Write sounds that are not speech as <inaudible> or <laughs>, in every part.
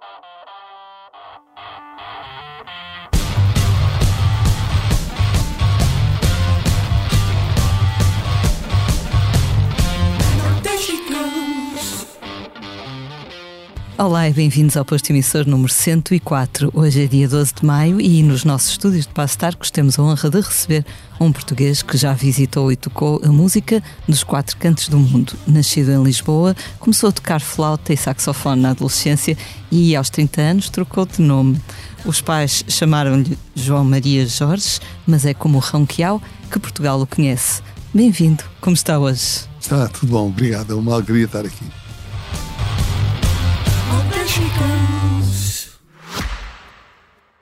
Thank <laughs> you. Olá e bem-vindos ao posto emissor número 104. Hoje é dia 12 de maio e nos nossos estúdios de Passo temos a honra de receber um português que já visitou e tocou a música dos quatro cantos do mundo. Nascido em Lisboa, começou a tocar flauta e saxofone na adolescência e aos 30 anos trocou de nome. Os pais chamaram-lhe João Maria Jorge, mas é como o Ronquial que Portugal o conhece. Bem-vindo, como está hoje? Está tudo bom, obrigado, é uma alegria estar aqui. she goes.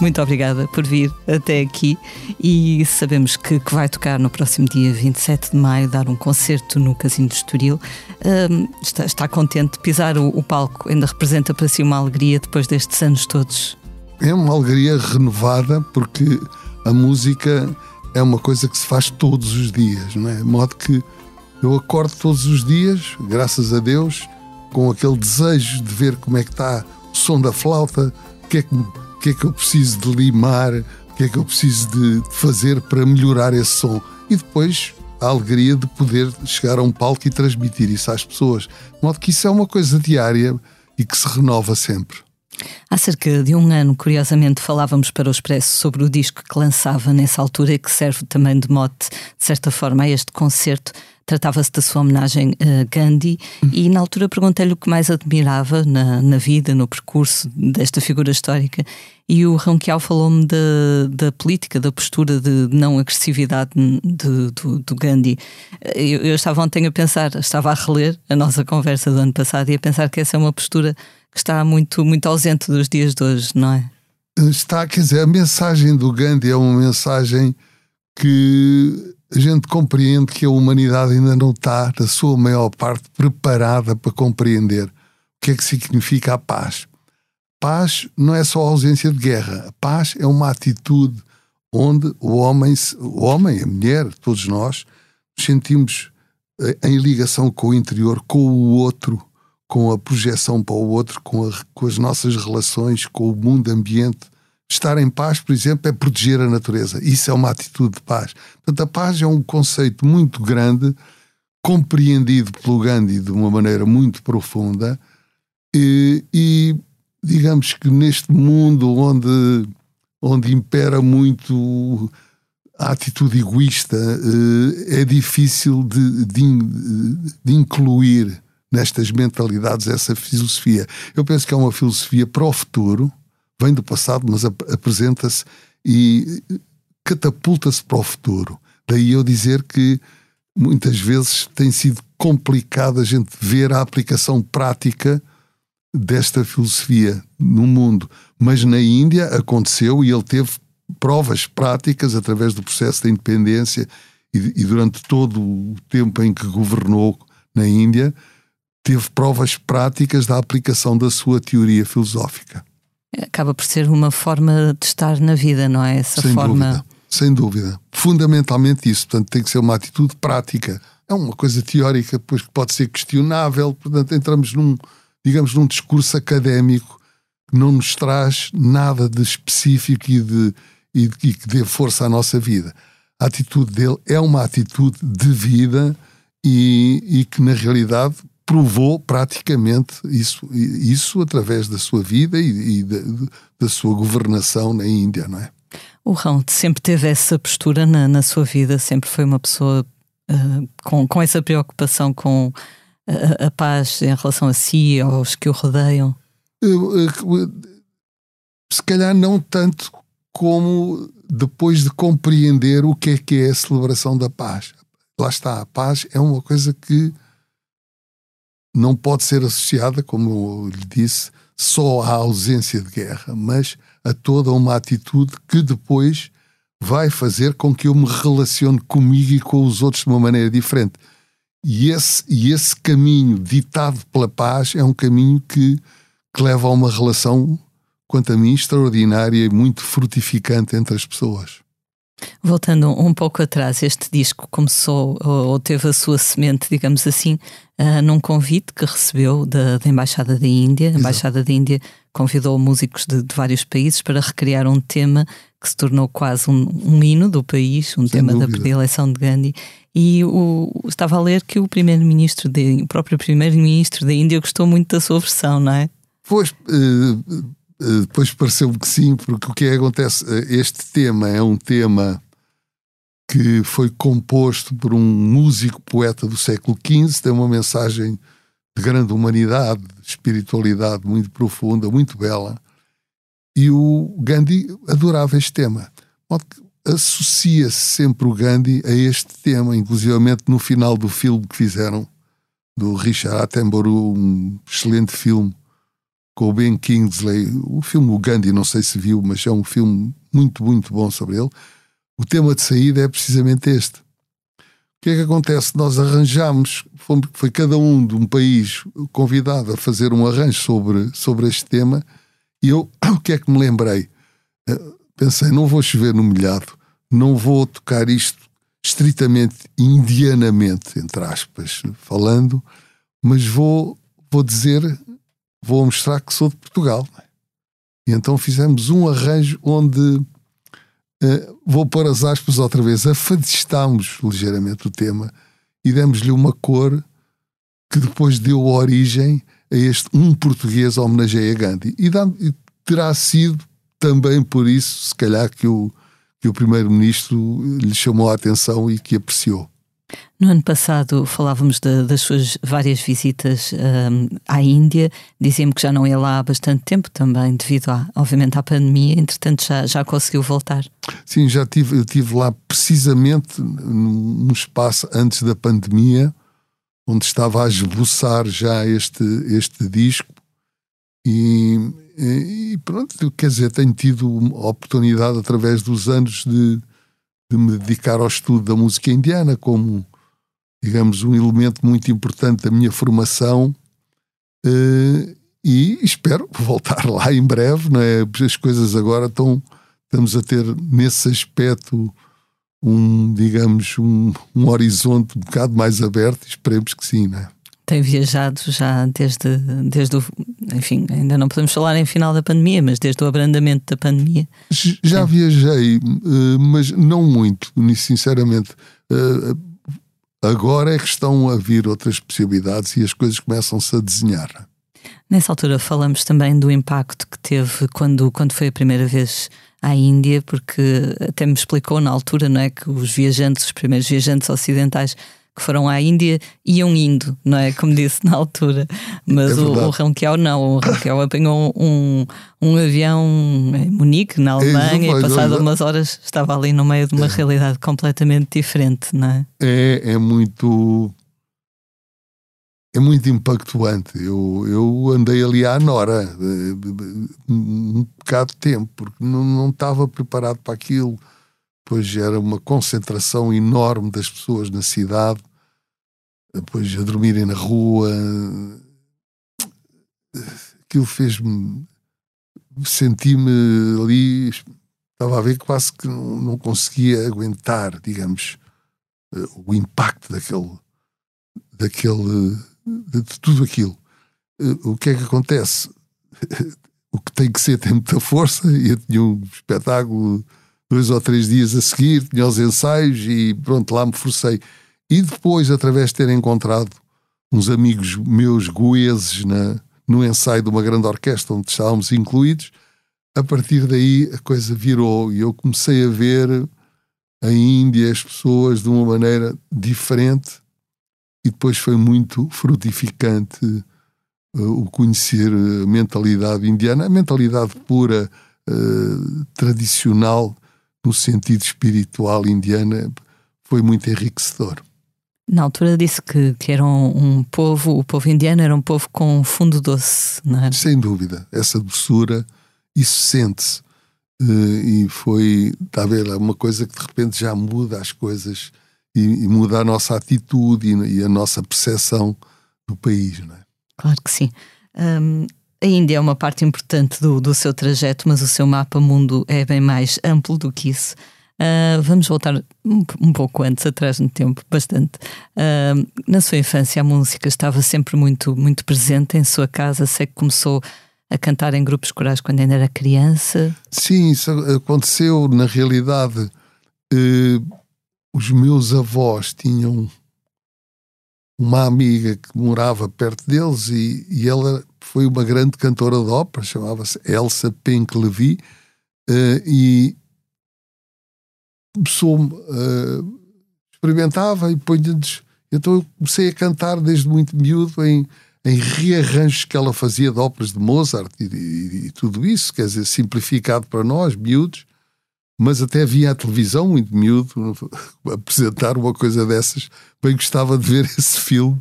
Muito obrigada por vir até aqui e sabemos que, que vai tocar no próximo dia 27 de maio, dar um concerto no Casino de Estoril. Hum, está, está contente de pisar o, o palco? Ainda representa para si uma alegria depois destes anos todos? É uma alegria renovada porque a música é uma coisa que se faz todos os dias, não é? De modo que eu acordo todos os dias, graças a Deus, com aquele desejo de ver como é que está o som da flauta, o que é que, que, é que eu preciso de limar, o que é que eu preciso de fazer para melhorar esse som. E depois a alegria de poder chegar a um palco e transmitir isso às pessoas. De modo que isso é uma coisa diária e que se renova sempre. Há cerca de um ano, curiosamente, falávamos para o Expresso sobre o disco que lançava nessa altura e que serve também de mote, de certa forma, a este concerto. Tratava-se da sua homenagem a Gandhi e na altura perguntei-lhe o que mais admirava na, na vida, no percurso desta figura histórica e o Ronquial falou-me da, da política, da postura de não agressividade de, do, do Gandhi. Eu, eu estava ontem a pensar, estava a reler a nossa conversa do ano passado e a pensar que essa é uma postura que está muito, muito ausente dos dias de hoje, não é? Está, quer dizer, a mensagem do Gandhi é uma mensagem que a gente compreende que a humanidade ainda não está, na sua maior parte, preparada para compreender o que é que significa a paz. Paz não é só a ausência de guerra. A paz é uma atitude onde o homem, o homem, a mulher, todos nós, nos sentimos eh, em ligação com o interior, com o outro, com a projeção para o outro, com, a, com as nossas relações, com o mundo ambiente. Estar em paz, por exemplo, é proteger a natureza. Isso é uma atitude de paz. Portanto, a paz é um conceito muito grande, compreendido pelo Gandhi de uma maneira muito profunda, e, e digamos que neste mundo onde, onde impera muito a atitude egoísta, é difícil de, de, de incluir nestas mentalidades essa filosofia. Eu penso que é uma filosofia para o futuro, vem do passado, mas ap apresenta-se e catapulta-se para o futuro. Daí eu dizer que muitas vezes tem sido complicado a gente ver a aplicação prática desta filosofia no mundo. Mas na Índia aconteceu e ele teve provas práticas através do processo da independência e, e durante todo o tempo em que governou na Índia, teve provas práticas da aplicação da sua teoria filosófica. Acaba por ser uma forma de estar na vida, não é? Essa sem forma. Dúvida, sem dúvida. Fundamentalmente isso. Portanto, tem que ser uma atitude prática. É uma coisa teórica, pois que pode ser questionável. Portanto, entramos num, digamos, num discurso académico que não nos traz nada de específico e, de, e, e que dê força à nossa vida. a atitude dele é uma atitude de vida e, e que, na realidade, provou praticamente isso, isso através da sua vida e, e da, da, sua governação na Índia, não é? O Rão sempre teve essa postura na, na sua vida, sempre foi uma pessoa uh, com, com essa preocupação com a, a, paz em relação a si, aos que o rodeiam. Se calhar não tanto como depois de compreender o que é que é a celebração da paz. Lá está, a paz é uma coisa que não pode ser associada, como lhe disse, só à ausência de guerra, mas a toda uma atitude que depois vai fazer com que eu me relacione comigo e com os outros de uma maneira diferente. E esse, e esse caminho ditado pela paz é um caminho que, que leva a uma relação, quanto a mim, extraordinária e muito frutificante entre as pessoas. Voltando um pouco atrás, este disco começou ou teve a sua semente, digamos assim, uh, num convite que recebeu da, da Embaixada da Índia. A Embaixada da Índia convidou músicos de, de, vários países para recriar um tema que se tornou quase um, um hino do país, um Sem tema dúvida. da predileção de Gandhi. E o, estava a ler que o primeiro-ministro, o próprio primeiro-ministro da Índia gostou muito da sua versão, não é? Pois, uh, depois pareceu-me que sim, porque o que é que acontece? Este tema é um tema que foi composto por um músico poeta do século XV, tem uma mensagem de grande humanidade, de espiritualidade muito profunda, muito bela. E o Gandhi adorava este tema. Associa-se sempre o Gandhi a este tema, inclusivamente no final do filme que fizeram, do Richard Attenborough, um excelente filme com o Ben Kingsley. O filme O Gandhi, não sei se viu, mas é um filme muito, muito bom sobre ele. O tema de saída é precisamente este. O que é que acontece? Nós arranjamos, foi cada um de um país convidado a fazer um arranjo sobre, sobre este tema, e eu, <coughs> o que é que me lembrei? Eh, pensei, não vou chover no molhado, não vou tocar isto estritamente indianamente, entre aspas, falando, mas vou, vou dizer, vou mostrar que sou de Portugal. E então fizemos um arranjo onde Uh, vou pôr as aspas outra vez, afadistámos ligeiramente o tema e demos-lhe uma cor que depois deu origem a este um português homenageia Gandhi. E, dá, e terá sido também por isso, se calhar, que o, que o primeiro-ministro lhe chamou a atenção e que apreciou. No ano passado falávamos de, das suas várias visitas um, à Índia. Dizia-me que já não ia lá há bastante tempo também, devido, a, obviamente, à pandemia. Entretanto, já, já conseguiu voltar. Sim, já tive, eu estive lá precisamente num espaço antes da pandemia, onde estava a esboçar já este, este disco. E, e pronto, quer dizer, tenho tido a oportunidade através dos anos de de me dedicar ao estudo da música indiana como, digamos, um elemento muito importante da minha formação uh, e espero <laughs> voltar lá em breve, não é? As coisas agora estão, estamos a ter nesse aspecto um, digamos, um, um horizonte um bocado mais aberto, esperemos que sim, não é? Tem viajado já desde, desde o. Enfim, ainda não podemos falar em final da pandemia, mas desde o abrandamento da pandemia. Já é. viajei, eh, mas não muito, sinceramente. Eh, agora é que estão a vir outras possibilidades e as coisas começam-se a desenhar. Nessa altura falamos também do impacto que teve quando, quando foi a primeira vez à Índia, porque até me explicou na altura, não é, que os viajantes, os primeiros viajantes ocidentais que foram à Índia iam indo, não é? Como disse na altura. Mas é o, o Ronquial não, o Ronquial apanhou um, um avião em Munique, na Alemanha, e passado umas horas estava ali no meio de uma é. realidade completamente diferente, não é? É, é muito. É muito impactuante. Eu, eu andei ali à Nora um bocado de tempo, porque não, não estava preparado para aquilo depois era uma concentração enorme das pessoas na cidade, depois a dormirem na rua. Aquilo fez-me. Senti-me ali. Estava a ver quase que não conseguia aguentar, digamos, o impacto daquele. daquele de tudo aquilo. O que é que acontece? <laughs> O que tem que ser tem muita força eu tinha um espetáculo dois ou três dias a seguir, tinha os ensaios e pronto, lá me forcei. E depois, através de ter encontrado uns amigos meus goeses na, no ensaio de uma grande orquestra onde estávamos incluídos, a partir daí a coisa virou e eu comecei a ver a Índia, as pessoas de uma maneira diferente e depois foi muito frutificante uh, o conhecer a mentalidade indiana, a mentalidade pura, uh, tradicional, no sentido espiritual indiana, foi muito enriquecedor. Na altura disse que, que era um, um, povo, o povo indiano era um povo com fundo doce, não é? Sem dúvida, essa doçura, isso sente-se. Uh, e foi, está a ver, é uma coisa que de repente já muda as coisas e, e muda a nossa atitude e, e, a nossa percepção do país, não é? Claro que sim. Um, a Índia é uma parte importante do, do seu trajeto, mas o seu mapa mundo é bem mais amplo do que isso. Uh, vamos voltar um, um, pouco antes, atrás no tempo, bastante. Uh, na sua infância, a música estava sempre muito, muito presente em sua casa. Sei que começou a cantar em grupos corais quando ainda era criança. Sim, isso aconteceu. Na realidade, uh, os meus avós tinham uma amiga que morava perto deles e, e ela foi uma grande cantora de ópera, chamava-se Elsa Pink Levy, e começou uh, experimentava e punha-nos. Então eu comecei a cantar desde muito miúdo em, em rearranjos que ela fazia de óperas de Mozart e, e, e, tudo isso, quer dizer, simplificado para nós, miúdos, mas até via a televisão muito miúdo <laughs> apresentar uma coisa dessas. Bem gostava de ver <laughs> esse filme,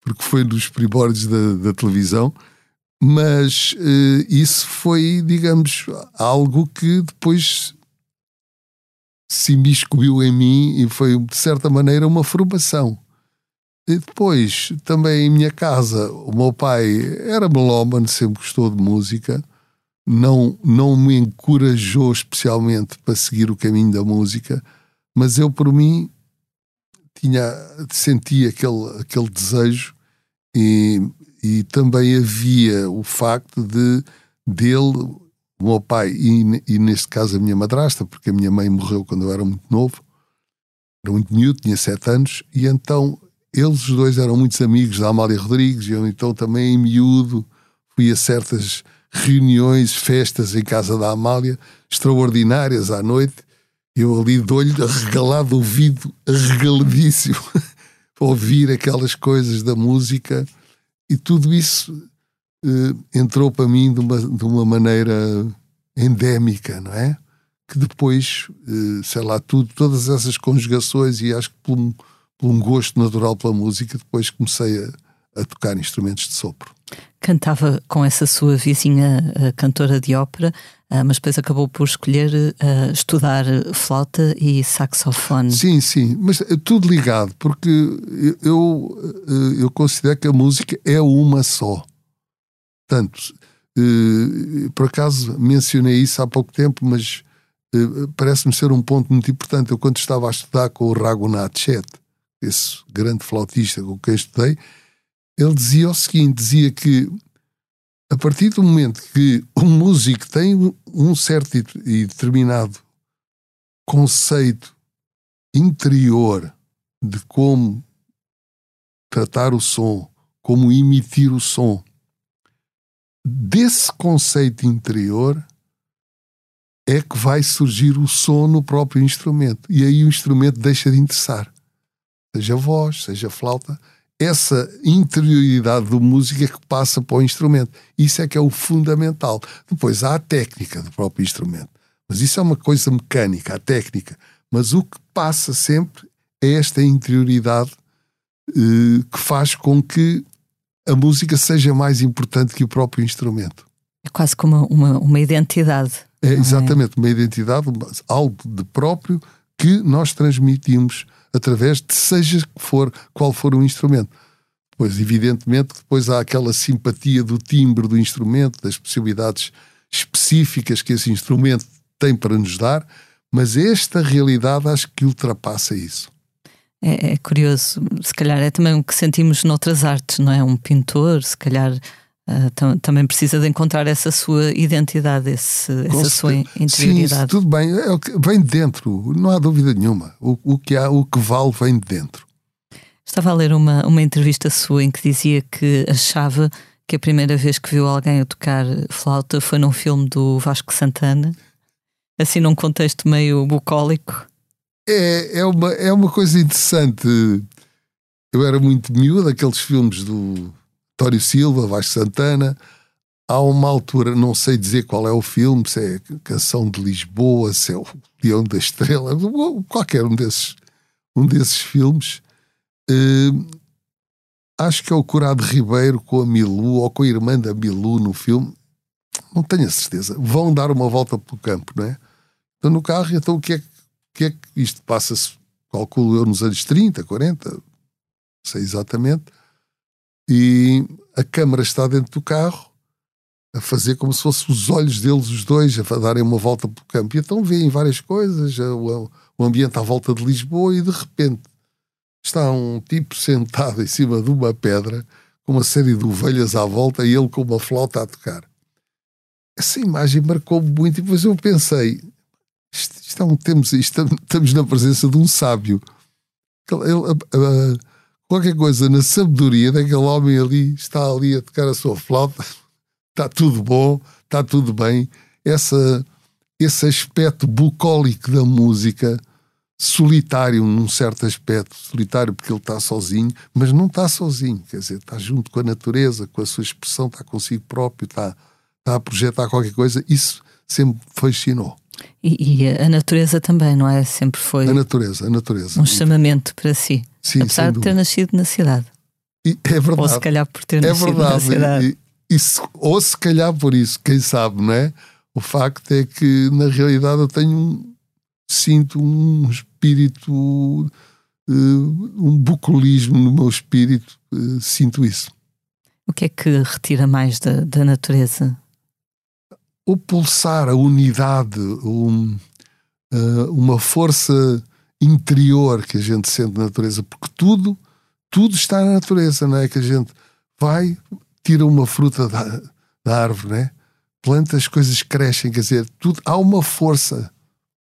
porque foi nos primórdios da, da televisão. Mas uh, isso foi, digamos, algo que depois se imiscuiu em mim e foi, de certa maneira, uma formação. E depois, também em minha casa, o meu pai era melómano, sempre gostou de música, não, não me encorajou especialmente para seguir o caminho da música, mas eu, por mim, tinha, sentia aquele, aquele desejo e, e também havia o facto de dele o meu pai e, e, neste caso a minha madrasta, porque a minha mãe morreu quando eu era muito novo, era muito miúdo, tinha sete anos, e então eles os dois eram muitos amigos da Amália Rodrigues, e eu então também em miúdo fui a certas reuniões, festas em casa da Amália, extraordinárias à noite, eu ali de olho arregalado, ouvido arregaladíssimo, <laughs> ouvir aquelas coisas da música, e tudo isso entrou para mim de uma, de uma maneira endémica, não é? Que depois, uh, sei lá, tudo, todas essas conjugações e acho que por um, por um gosto natural pela música, depois comecei a, a tocar instrumentos de sopro. Cantava com essa sua vizinha cantora de ópera, ah, mas depois acabou por escolher estudar flauta e saxofone. Sim, sim, mas é tudo ligado, porque eu, eu considero que a música é uma só. Portanto, eh, por acaso mencionei isso há pouco tempo, mas eh, parece-me ser um ponto muito importante. Eu, quando estava a estudar com o Raghunath Chet, esse grande flautista com quem estudei, ele dizia o seguinte: dizia que a partir do momento que um músico tem um certo e determinado conceito interior de como tratar o som, como emitir o som, desse conceito interior é que vai surgir o som no próprio instrumento. E aí o instrumento deixa de interessar. Seja voz, seja flauta. Essa interioridade do músico é que passa para o instrumento. Isso é que é o fundamental. Depois há a técnica do próprio instrumento. Mas isso é uma coisa mecânica, a técnica. Mas o que passa sempre é esta interioridade eh, que faz com que a música seja mais importante que o próprio instrumento. É quase como uma, uma, identidade. É, é? exatamente, é? uma identidade, algo de próprio que nós transmitimos através de seja for, qual for o instrumento. Pois, evidentemente, depois há aquela simpatia do timbre do instrumento, das possibilidades específicas que esse instrumento tem para nos dar, mas esta realidade acho que ultrapassa isso é, é, curioso. Se calhar é também o que sentimos noutras artes, não é? Um pintor, se calhar Uh, tam também precisa de encontrar essa sua identidade, esse, essa sua interioridade. Sim, tudo bem, é vem de dentro, não há dúvida nenhuma. O, o, que há, o que vale vem de dentro. Estava a ler uma, uma entrevista sua em que dizia que achava que a primeira vez que viu alguém a tocar flauta foi num filme do Vasco Santana, assim num contexto meio bucólico. É, é, uma, é uma coisa interessante. Eu era muito miúdo, aqueles filmes do Tório Silva, Vasco Santana. Há uma altura, não sei dizer qual é o filme, se é Canção de Lisboa, se é o Leão da Estrela, qualquer um desses, um desses filmes. Uh, acho que é o Curado Ribeiro com a Milu ou com a irmã da Milu no filme. Não tenho a certeza. Vão dar uma volta pelo campo, não é? Estão no carro, então o que é, o que, é que isto passa-se, calculo eu, nos anos 30, 40, não sei exatamente e a câmara está dentro do carro a fazer como se fossem os olhos deles, os dois, a darem uma volta pelo campo. E então veem várias coisas, o, ambiente à volta de Lisboa, e de repente está um tipo sentado em cima de uma pedra, com uma série de ovelhas à volta, e ele com uma flauta a tocar. Essa imagem marcou-me muito, e depois eu pensei: isto, é um, temos, isto, estamos na presença de um sábio. Ele, ele, qualquer coisa na sabedoria daquele homem ali, está ali a tocar a sua flauta, <laughs> está tudo bom, está tudo bem. Essa, esse aspecto bucólico da música, solitário num certo aspecto, solitário porque ele está sozinho, mas não está sozinho, quer dizer, está junto com a natureza, com a sua expressão, está consigo próprio, está, está a projetar qualquer coisa, isso sempre fascinou. E, e, a natureza também, não é? Sempre foi. A natureza, a natureza. Um chamamento para si. Sim, Apesar de ter nascido na cidade. E, é verdade. Ou se calhar por ter é nascido verdade. na cidade. E, e, ou se calhar por isso, quem sabe, não é? O facto é que, na realidade, eu tenho um, sinto um espírito, uh, um bucolismo no meu espírito, uh, sinto isso. O que é que retira mais da, da natureza? O pulsar, a unidade, um, uh, uma força interior que a gente sente na natureza, porque tudo, tudo está na natureza, não é? Que a gente vai, tira uma fruta da, da árvore, né? planta, as coisas crescem, quer dizer, tudo, há uma força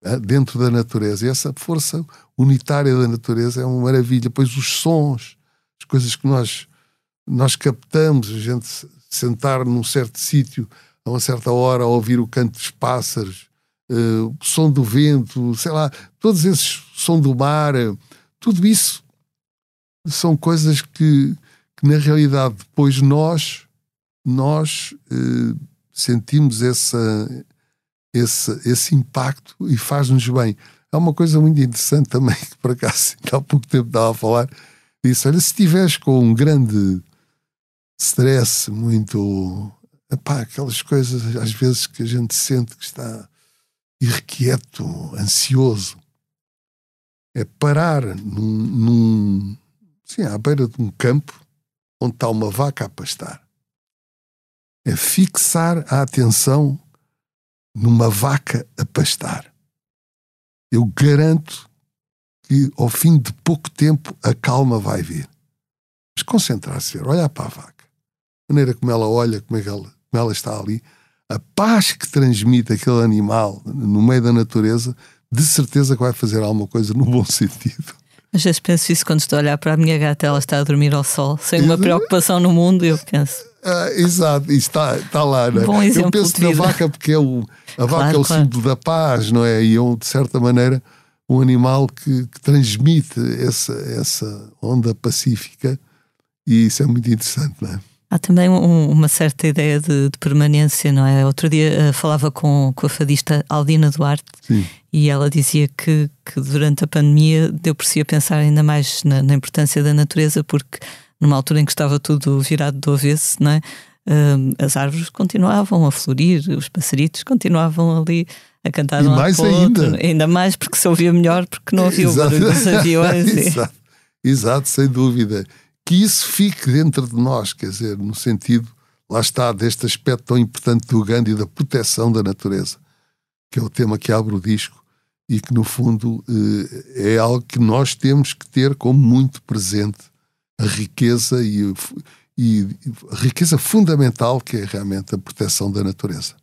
né, dentro da natureza, e essa força unitária da natureza é uma maravilha. Pois os sons, as coisas que nós, nós captamos, a gente sentar num certo sítio a uma certa hora a ouvir o canto dos pássaros, uh, som do vento, sei lá, todos esses som do mar, uh, tudo isso são coisas que, que, na realidade depois nós nós uh, sentimos essa, esse, esse impacto e faz-nos bem. Há uma coisa muito interessante também, que por acaso <laughs> há pouco tempo estava a falar, disse, olha, se estiveres com um grande stress, muito... Epá, aquelas coisas às vezes que a gente sente que está irrequieto, ansioso. É parar num, num, sim, à beira de um campo onde está uma vaca a pastar. É fixar a atenção numa vaca a pastar. Eu garanto que ao fim de pouco tempo a calma vai vir. Mas concentrar-se, olhar para a vaca, a maneira como ela olha, como, é ela, como ela está ali, a paz que transmite aquele animal no meio da natureza, de certeza que vai fazer alguma coisa no bom <laughs> sentido. Às vezes penso isso quando estou a olhar para a minha gata, ela está a dormir ao sol, sem uma preocupação no mundo, eu penso. Ah, exato, isso está, está lá, não é? Bom eu penso na vaca porque é o, a claro, vaca é o claro. símbolo da paz, não é? E é, de certa maneira, um animal que, que transmite essa, essa onda pacífica e isso é muito interessante, não é? Há também um, uma certa ideia de, de, permanência, não é? Outro dia uh, falava com, com a fadista Aldina Duarte Sim. e ela dizia que, que durante a pandemia deu por si a pensar ainda mais na, na, importância da natureza, porque numa altura em que estava tudo virado do avesso, não é? Uh, as árvores continuavam a florir, os passaritos continuavam ali a cantar e um mais ainda. Outro, ainda mais porque se ouvia melhor, porque não havia Exato. o barulho dos aviões. <laughs> Exato. Exato, sem dúvida que isso fique dentro de nós, quer dizer, no sentido, lá está, deste aspecto tão importante do Gandhi, da proteção da natureza, que é o tema que abre o disco e que, no fundo, eh, é algo que nós temos que ter como muito presente a riqueza e, e a riqueza fundamental que é realmente a proteção da natureza.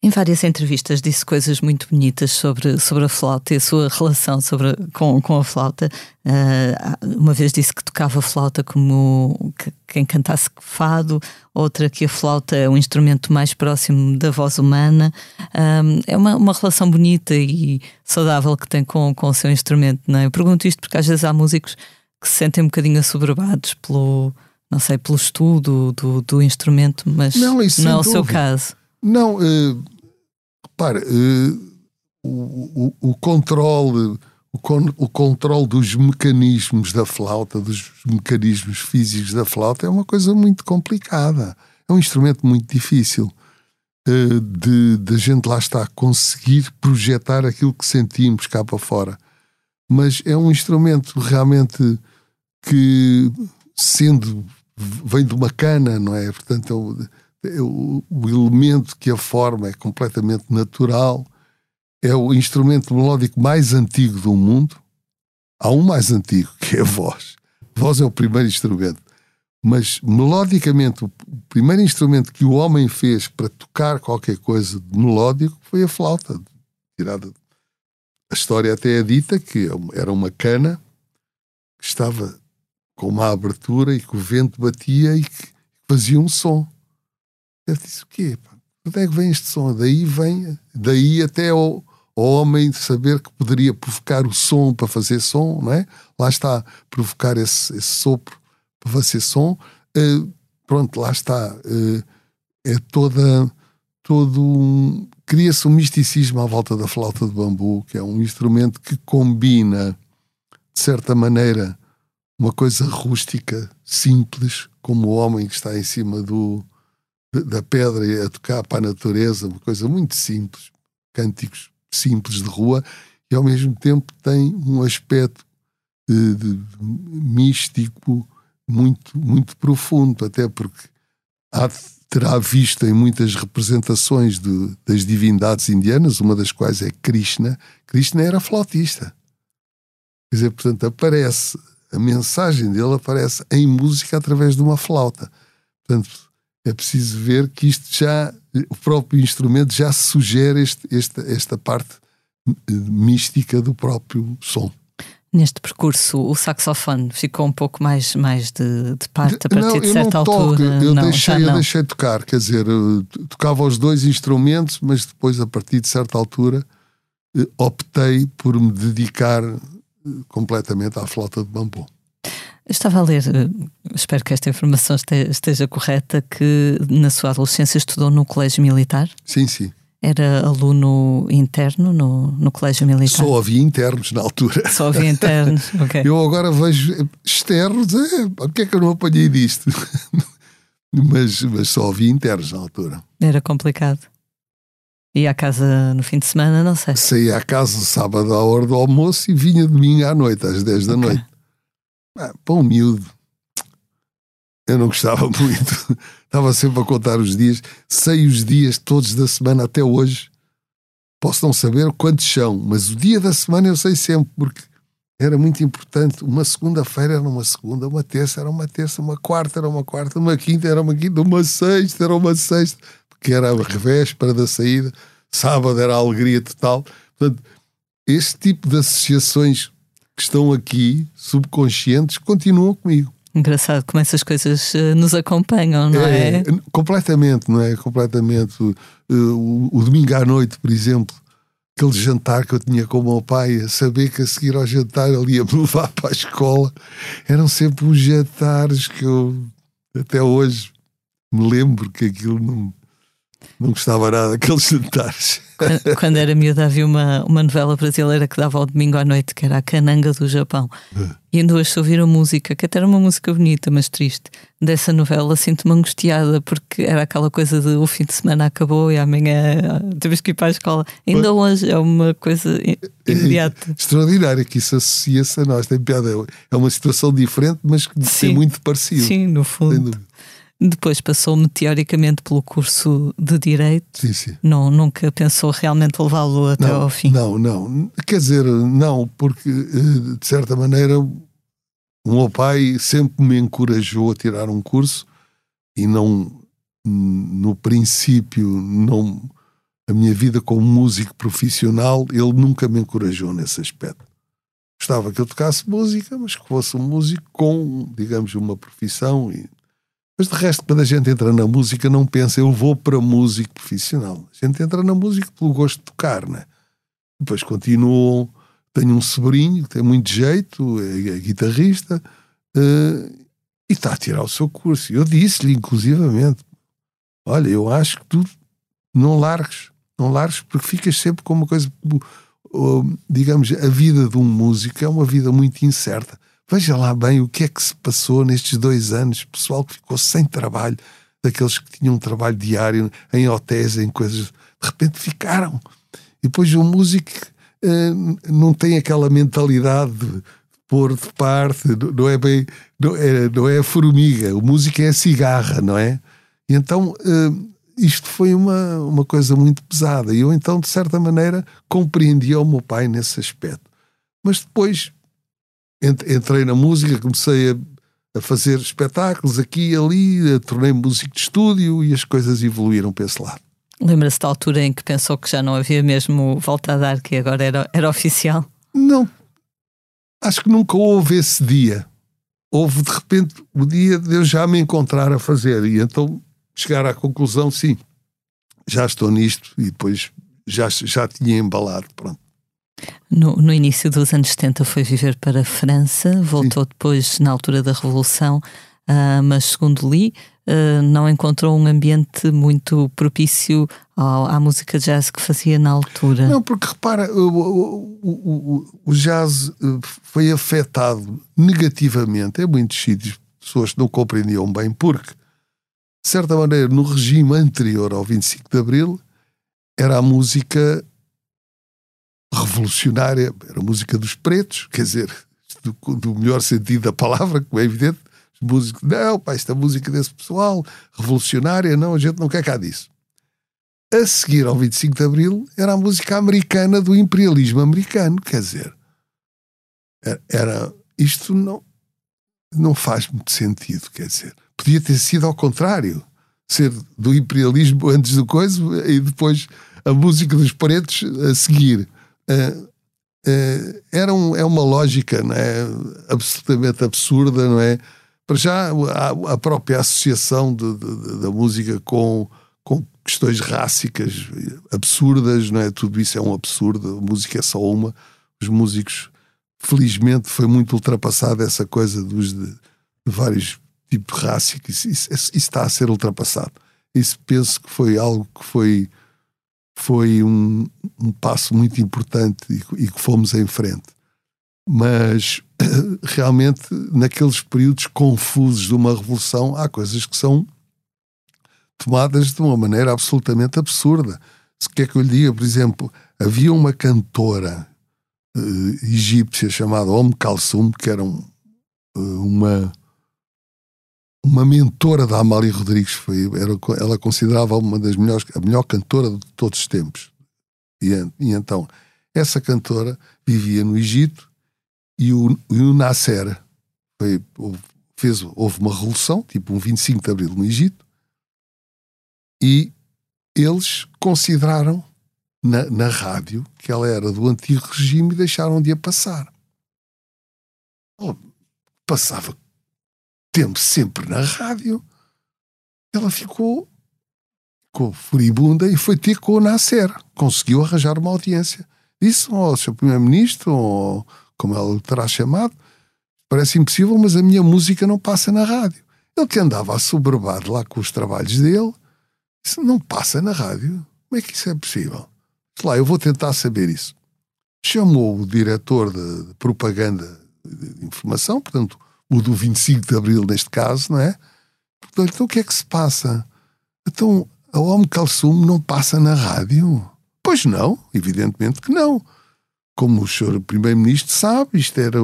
Em várias entrevistas disse coisas muito bonitas sobre, sobre a flauta e a sua relação sobre, com, com a flauta. Uh, uma vez disse que tocava a flauta como que, quem cantasse fado, outra que a flauta é um instrumento mais próximo da voz humana. Um, é uma, uma relação bonita e saudável que tem com, com o seu instrumento. Não é? Eu pergunto isto porque às vezes há músicos que se sentem um bocadinho assoberbados pelo, não sei, pelo estudo do, do instrumento, mas não, não é o seu caso. Não, uh, repara, uh, o, o, o controle. O, con o controle dos mecanismos da flauta, dos mecanismos físicos da flauta, é uma coisa muito complicada. É um instrumento muito difícil uh, de, de a gente lá está conseguir projetar aquilo que sentimos cá para fora. Mas é um instrumento realmente que, sendo vem de uma cana, não é? Portanto, é o, é o, elemento que a forma é completamente natural, é o instrumento melódico mais antigo do mundo. Há um mais antigo, que é a voz. A voz é o primeiro instrumento. Mas, melodicamente, o primeiro instrumento que o homem fez para tocar qualquer coisa de melódico foi a flauta. Tirada. A história até é dita que era uma cana que estava com uma abertura e que o vento batia e que fazia um som. Eu disse: o quê? Onde é que vem este som? Daí vem, daí até o, o homem saber que poderia provocar o som para fazer som, não é? Lá está, provocar esse, esse sopro para fazer som. Uh, pronto, lá está. Uh, é toda. Todo um. Cria-se um misticismo à volta da flauta de bambu, que é um instrumento que combina, de certa maneira, uma coisa rústica, simples, como o homem que está em cima do, da pedra a tocar para a natureza, uma coisa muito simples, cânticos simples de rua, e ao mesmo tempo tem um aspecto de, de, místico muito, muito profundo, até porque há, terá visto em muitas representações de, das divindades indianas, uma das quais é Krishna. Krishna era flautista. Quer dizer, portanto, aparece a mensagem dele aparece em música através de uma flauta. Portanto, é preciso ver que isto já, o próprio instrumento já sugere este, este, esta parte eh, mística do próprio som. Neste percurso, o saxofone ficou um pouco mais, mais de, de parte a partir não, de certa altura? Eu, não, deixei, eu deixei tocar, quer dizer, tocava os dois instrumentos, mas depois, a partir de certa altura, eh, optei por me dedicar completamente à flauta de bambu. Eu estava a ler, eh, espero que esta informação esteja correta, que na sua adolescência estudou no colégio militar? Sim, sim. Era aluno interno no, no colégio militar? Só havia internos na altura. Só havia internos, <laughs> ok. Eu agora vejo externos, é, que é que eu não apanhei disto? <laughs> mas, mas só havia internos na altura. Era complicado. Ia à casa no fim de semana, não sei. Saía à casa sábado à hora do almoço e vinha domingo à noite, às 10 da okay. noite. Ah, pão miúdo. Eu não gostava <laughs> muito. Estava sempre a contar os dias. Sei os dias todos da semana até hoje. Posso não saber quantos são, mas o dia da semana eu sei sempre, porque era muito importante. Uma segunda-feira era uma segunda, uma terça era uma terça, uma quarta era uma quarta, uma quinta era uma quinta, uma sexta era uma sexta que era a revéspera da saída, sábado era a alegria total. Portanto, este tipo de associações que estão aqui, subconscientes, continuam comigo. Engraçado como essas coisas uh, nos acompanham, não é, é? Completamente, não é? Completamente. Uh, o, o, domingo à noite, por exemplo, aquele jantar que eu tinha com o meu pai, a saber que a seguir ao jantar ele ia me <laughs> levar para a escola, eram sempre os jantares que eu até hoje me lembro que aquilo não, não gostava nada daqueles jantares. Quando, quando era miúda havia uma, uma novela brasileira que dava ao domingo à noite, que era a Cananga do Japão. É. E ainda hoje ouvir a música, que até era uma música bonita, mas triste, dessa novela, sinto-me angustiada, porque era aquela coisa de o fim de semana acabou e amanhã temos que ir para a escola. Ainda hoje é uma coisa imediata. É extraordinário que isso associa-se a nós, tem piada. É uma situação diferente, mas que tem muito parecido. Sim, no fundo. Depois passou teoricamente pelo curso de Direito. Sim, sim. Não, nunca pensou realmente levá-lo até não, ao fim? Não, não. Quer dizer, não, porque eh, de certa maneira o meu pai sempre me encorajou a tirar um curso, e não, no princípio, não a minha vida como músico profissional, ele nunca me encorajou nesse aspecto. Gostava que eu tocasse música, mas que fosse um músico com, digamos, uma profissão. E... Mas de resto, quando a gente entra na música, não pensa, eu vou para músico profissional. A gente entra na música pelo gosto de tocar, né? Depois continuam. Tenho um sobrinho que tem muito jeito, é, é guitarrista, uh, e está a tirar o seu curso. Eu disse-lhe, inclusivamente: Olha, eu acho que tu não largues não largues porque ficas sempre com uma coisa. Digamos, a vida de um músico é uma vida muito incerta. Veja lá bem o que é que se passou nestes dois anos. Pessoal que ficou sem trabalho, daqueles que tinham um trabalho diário em hotéis, em coisas, de repente ficaram. E depois o músico uh, não tem aquela mentalidade de pôr de parte, não é bem, não é, não é a formiga, o músico é a cigarra, não é? E então uh, isto foi uma, uma coisa muito pesada. E eu, então, de certa maneira, compreendia o meu pai nesse aspecto. Mas depois entrei na música, comecei a, a fazer espetáculos aqui e ali, tornei-me músico de estúdio e as coisas evoluíram para esse lado. Lembra-se da altura em que pensou que já não havia mesmo volta a dar, que agora era, era oficial? Não. Acho que nunca houve esse dia. Houve, de repente, o dia de eu já me encontrar a fazer. E então chegar à conclusão, sim, já estou nisto e depois já, já tinha embalado, pronto. No, no, início dos anos 70 foi viver para a França, voltou Sim. depois na altura da Revolução, uh, mas segundo li, uh, não encontrou um ambiente muito propício ao, à música jazz que fazia na altura. Não, porque repara, o, o, o, o jazz eh, foi afetado negativamente em muitos sítios, pessoas não compreendiam bem, porque de certa maneira, no regime anterior ao 25 de Abril, era a música revolucionária, era a música dos pretos, quer dizer, do, do melhor sentido da palavra, como é evidente, os músicos, não, pá, esta música desse pessoal, revolucionária, não, a gente não quer cá disso. A seguir ao 25 de Abril, era a música americana do imperialismo americano, quer dizer, era, isto não, não faz muito sentido, quer dizer podia ter sido ao contrário ser do imperialismo antes do coisa e depois a música dos pretos a seguir. Uh, uh, era um, é uma lógica não é? absolutamente absurda, não é? Para já, a, a própria associação de, de, da música com, com questões rássicas absurdas, não é? Tudo isso é um absurdo, a música é só uma. Os músicos, felizmente, foi muito ultrapassada essa coisa dos de, de vários tipo rássico, isso, isso, isso, está a ser ultrapassado. Isso penso que foi algo que foi, foi um, um passo muito importante e, que fomos em frente. Mas <coughs> realmente, naqueles períodos confusos de uma revolução, há coisas que são tomadas de uma maneira absolutamente absurda. Se quer que eu lhe diga, por exemplo, havia uma cantora uh, egípcia chamada Om Kalsum, que era um, uh, uma uma mentora da Amália Rodrigues foi era, ela considerava uma das melhores a melhor cantora de todos os tempos e, e então essa cantora vivia no Egito e o, e o Nasser foi, fez houve uma revolução tipo um 25 de abril no Egito e eles consideraram na, na rádio que ela era do antigo regime e deixaram de a passar. passava tempo sempre na rádio, ela ficou, furibunda e foi ter com o Nasser. Conseguiu arranjar uma audiência. Disse ao seu primeiro-ministro, ou como o terá chamado, parece impossível, mas a minha música não passa na rádio. Ele que andava assoberbado lá com os trabalhos dele, disse, não passa na rádio? Como é que isso é possível? Disse lá, eu vou tentar saber isso. Chamou o diretor de propaganda de informação, portanto, o do 25 de Abril, neste caso, não é? Então o que é que se passa? Então, a Om Kalsum não passa na rádio? Pois não, evidentemente que não. Como o senhor Primeiro-Ministro sabe, isto era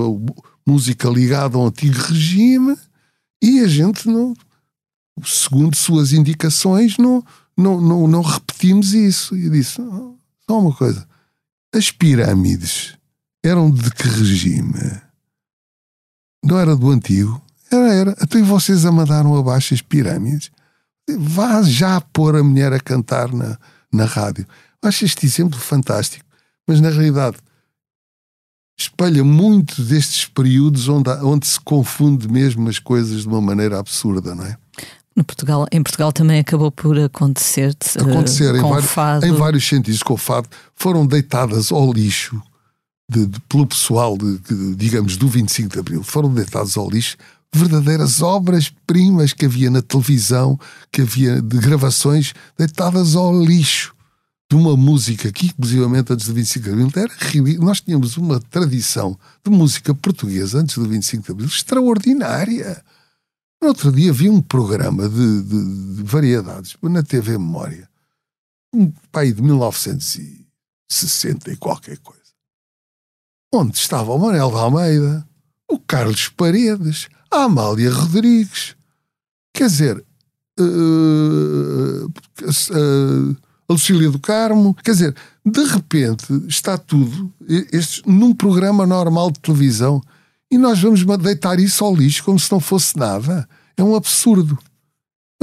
música ligada ao antigo regime e a gente não, segundo suas indicações, não, não, não, não repetimos isso. E eu disse: só uma coisa, as pirâmides eram de que regime? Não era do antigo? Era, era. Até vocês a mandaram abaixo as pirâmides. Vá já pôr a mulher a cantar na, na rádio. Acho este exemplo fantástico, mas na realidade espelha muito destes períodos onde, onde se confunde mesmo as coisas de uma maneira absurda, não é? No Portugal, em Portugal também acabou por acontecer, acontecer uh, em, vários, em vários sentidos com o fado foram deitadas ao lixo de, de, pelo pessoal de, de, digamos do 25 de Abril foram deitadas ao lixo verdadeiras obras-primas que havia na televisão que havia de gravações deitadas ao lixo de uma música que, inclusivamente antes do 25 de Abril, era. Nós tínhamos uma tradição de música portuguesa antes do 25 de Abril extraordinária. No outro dia vi um programa de, de, de variedades na TV Memória, um pai de 1960 e qualquer coisa, onde estava o Manuel de Almeida, o Carlos Paredes, a Amália Rodrigues. Quer dizer, uh, uh, a Lucília do Carmo. Quer dizer, de repente está tudo este, num programa normal de televisão e nós vamos deitar isso ao lixo como se não fosse nada. É um absurdo.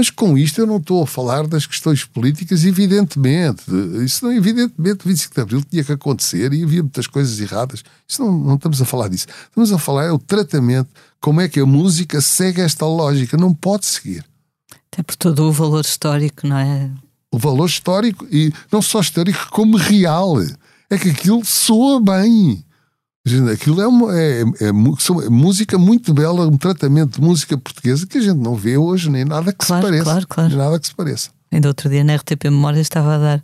Mas com isto eu não estou a falar das questões políticas, evidentemente. Isso não, evidentemente, 25 de Abril tinha que acontecer e havia muitas coisas erradas. Isso não, não estamos a falar disso. Estamos a falar é o tratamento, como é que a música segue esta lógica. Não pode seguir. Até por todo o valor histórico, não é? o valor histórico, e não só histórico, como real. É que aquilo soa bem. Aquilo é, uma, é, é, é, música muito bela, um tratamento de música portuguesa que a gente não vê hoje, nem nada que claro, se pareça. Claro, claro. Nem nada que se pareça. Ainda outro dia na RTP Memória estava a dar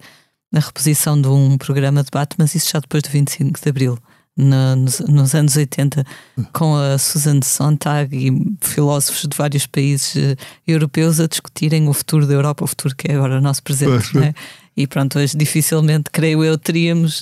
a reposição de um programa de debate, mas isso já depois do 25 de Abril no, nos, nos, anos 80 com a Susan Sontag e filósofos de vários países uh, europeus a discutirem o futuro da Europa, o futuro que é agora o nosso presente. <laughs> Né? E pronto, hoje dificilmente, creio eu, teríamos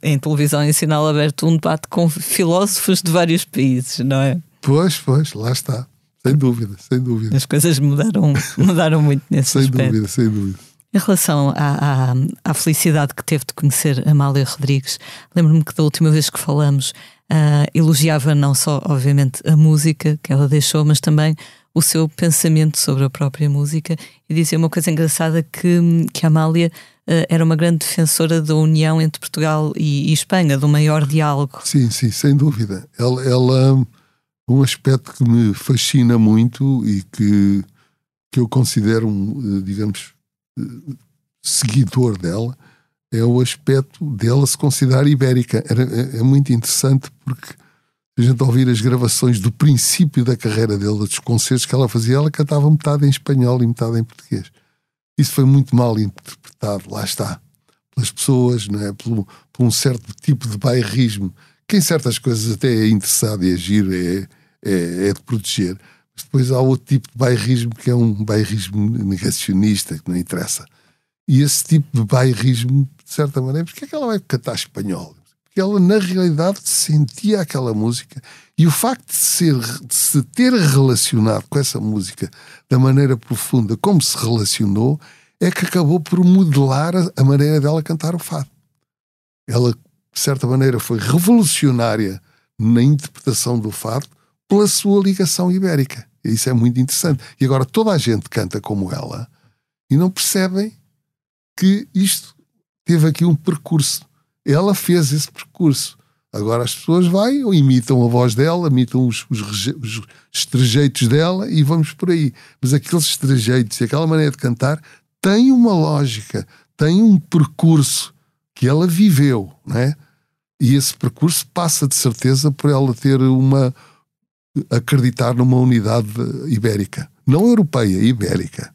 em televisão em sinal aberto um debate com filósofos de vários países, não é? Pois, pois, lá está. Sem dúvida, sem dúvida. As coisas mudaram, <laughs> mudaram muito nesse sem aspecto. Sem dúvida, sem dúvida. Em relação à, à, à, felicidade que teve de conhecer Amália Rodrigues, lembro-me que da última vez que falamos uh, elogiava não só, obviamente, a música que ela deixou, mas também o seu pensamento sobre a própria música e dizia uma coisa engraçada que, que a Amália uh, era uma grande defensora da união entre Portugal e, e, Espanha, do maior diálogo. Sim, sim, sem dúvida. Ela, ela um aspecto que me fascina muito e que, que eu considero, um, digamos, seguidor dela é o aspecto dela se considerar ibérica. Era, é, é, muito interessante porque a gente ouvir as gravações do princípio da carreira dela, dos concertos que ela fazia, ela cantava metade em espanhol e metade em português. Isso foi muito mal interpretado, lá está, pelas pessoas, não é? Por um certo tipo de bairrismo, que em certas coisas até é interessado e agir, é, é, é de proteger depois há outro tipo de bairrismo que é um bairrismo negacionista, que não interessa. E esse tipo de bairrismo, de certa maneira, porque é que ela vai cantar espanhol? Ela, na realidade, sentia aquela música e o facto de, ser, de se ter relacionado com essa música da maneira profunda como se relacionou é que acabou por modelar a, maneira dela cantar o fado. Ela, de certa maneira, foi revolucionária na interpretação do fado pela sua ligação ibérica. Isso é muito interessante. E agora toda a gente canta como ela e não percebem que isto teve aqui um percurso. Ela fez esse percurso. Agora as pessoas vai ou imitam a voz dela, imitam os, os, os estrejeitos dela e vamos por aí. Mas aqueles estrejeitos e aquela maneira de cantar tem uma lógica, tem um percurso que ela viveu, não é? E esse percurso passa de certeza por ela ter uma, acreditar numa unidade ibérica. Não europeia, ibérica.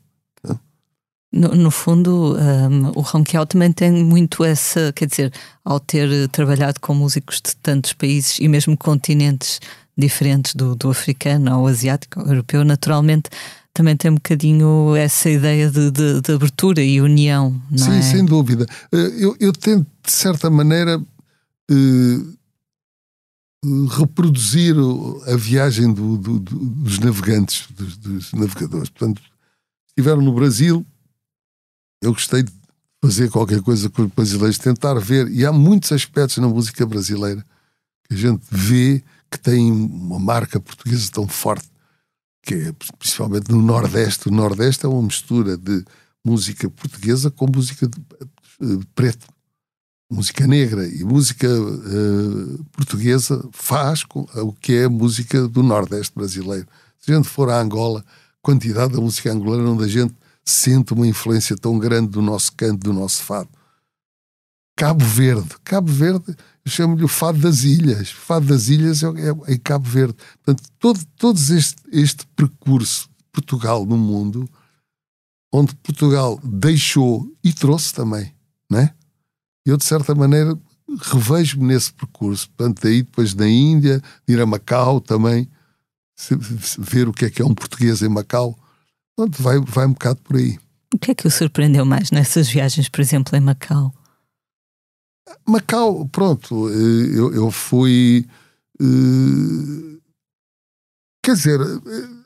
No, no, fundo, um, o Ronquial também tem muito essa, quer dizer, ao ter trabalhado com músicos de tantos países e mesmo continentes diferentes do, do africano ao asiático, ao europeu, naturalmente também tem um bocadinho essa ideia de, de, de abertura e união. Sim, é? sem dúvida. Eh, eu, eu tento, de certa maneira, eh, reproduzir a viagem do, do, dos navegantes, dos, dos, navegadores. Portanto, estiveram no Brasil, eu gostei de fazer qualquer coisa com os brasileiros, tentar ver, e há muitos aspectos na música brasileira que a gente vê que tem uma marca portuguesa tão forte. que é principalmente no Nordeste. O Nordeste é uma mistura de música portuguesa com música de, uh, preta, música negra e música uh, portuguesa faz uh, o que é música do Nordeste brasileiro. Se a gente for a Angola, quantidade da música angolana onde a gente sente uma influência tão grande do nosso canto, do nosso fado. Cabo Verde. Cabo Verde, eu chamo-lhe o fado das ilhas. O fado das ilhas é, é, é Cabo Verde. Portanto, todo, todo este, este percurso de Portugal no mundo, onde Portugal deixou e trouxe também, né? Eu, de certa maneira, revejo-me nesse percurso. Portanto, daí depois na Índia, ir a Macau também, ver o que é que é um português em Macau. Portanto, vai, vai um bocado por aí. O que é que o surpreendeu mais nessas viagens, por exemplo, em Macau? Macau, pronto, eh, eu, eu fui. Uh, quer dizer, uh,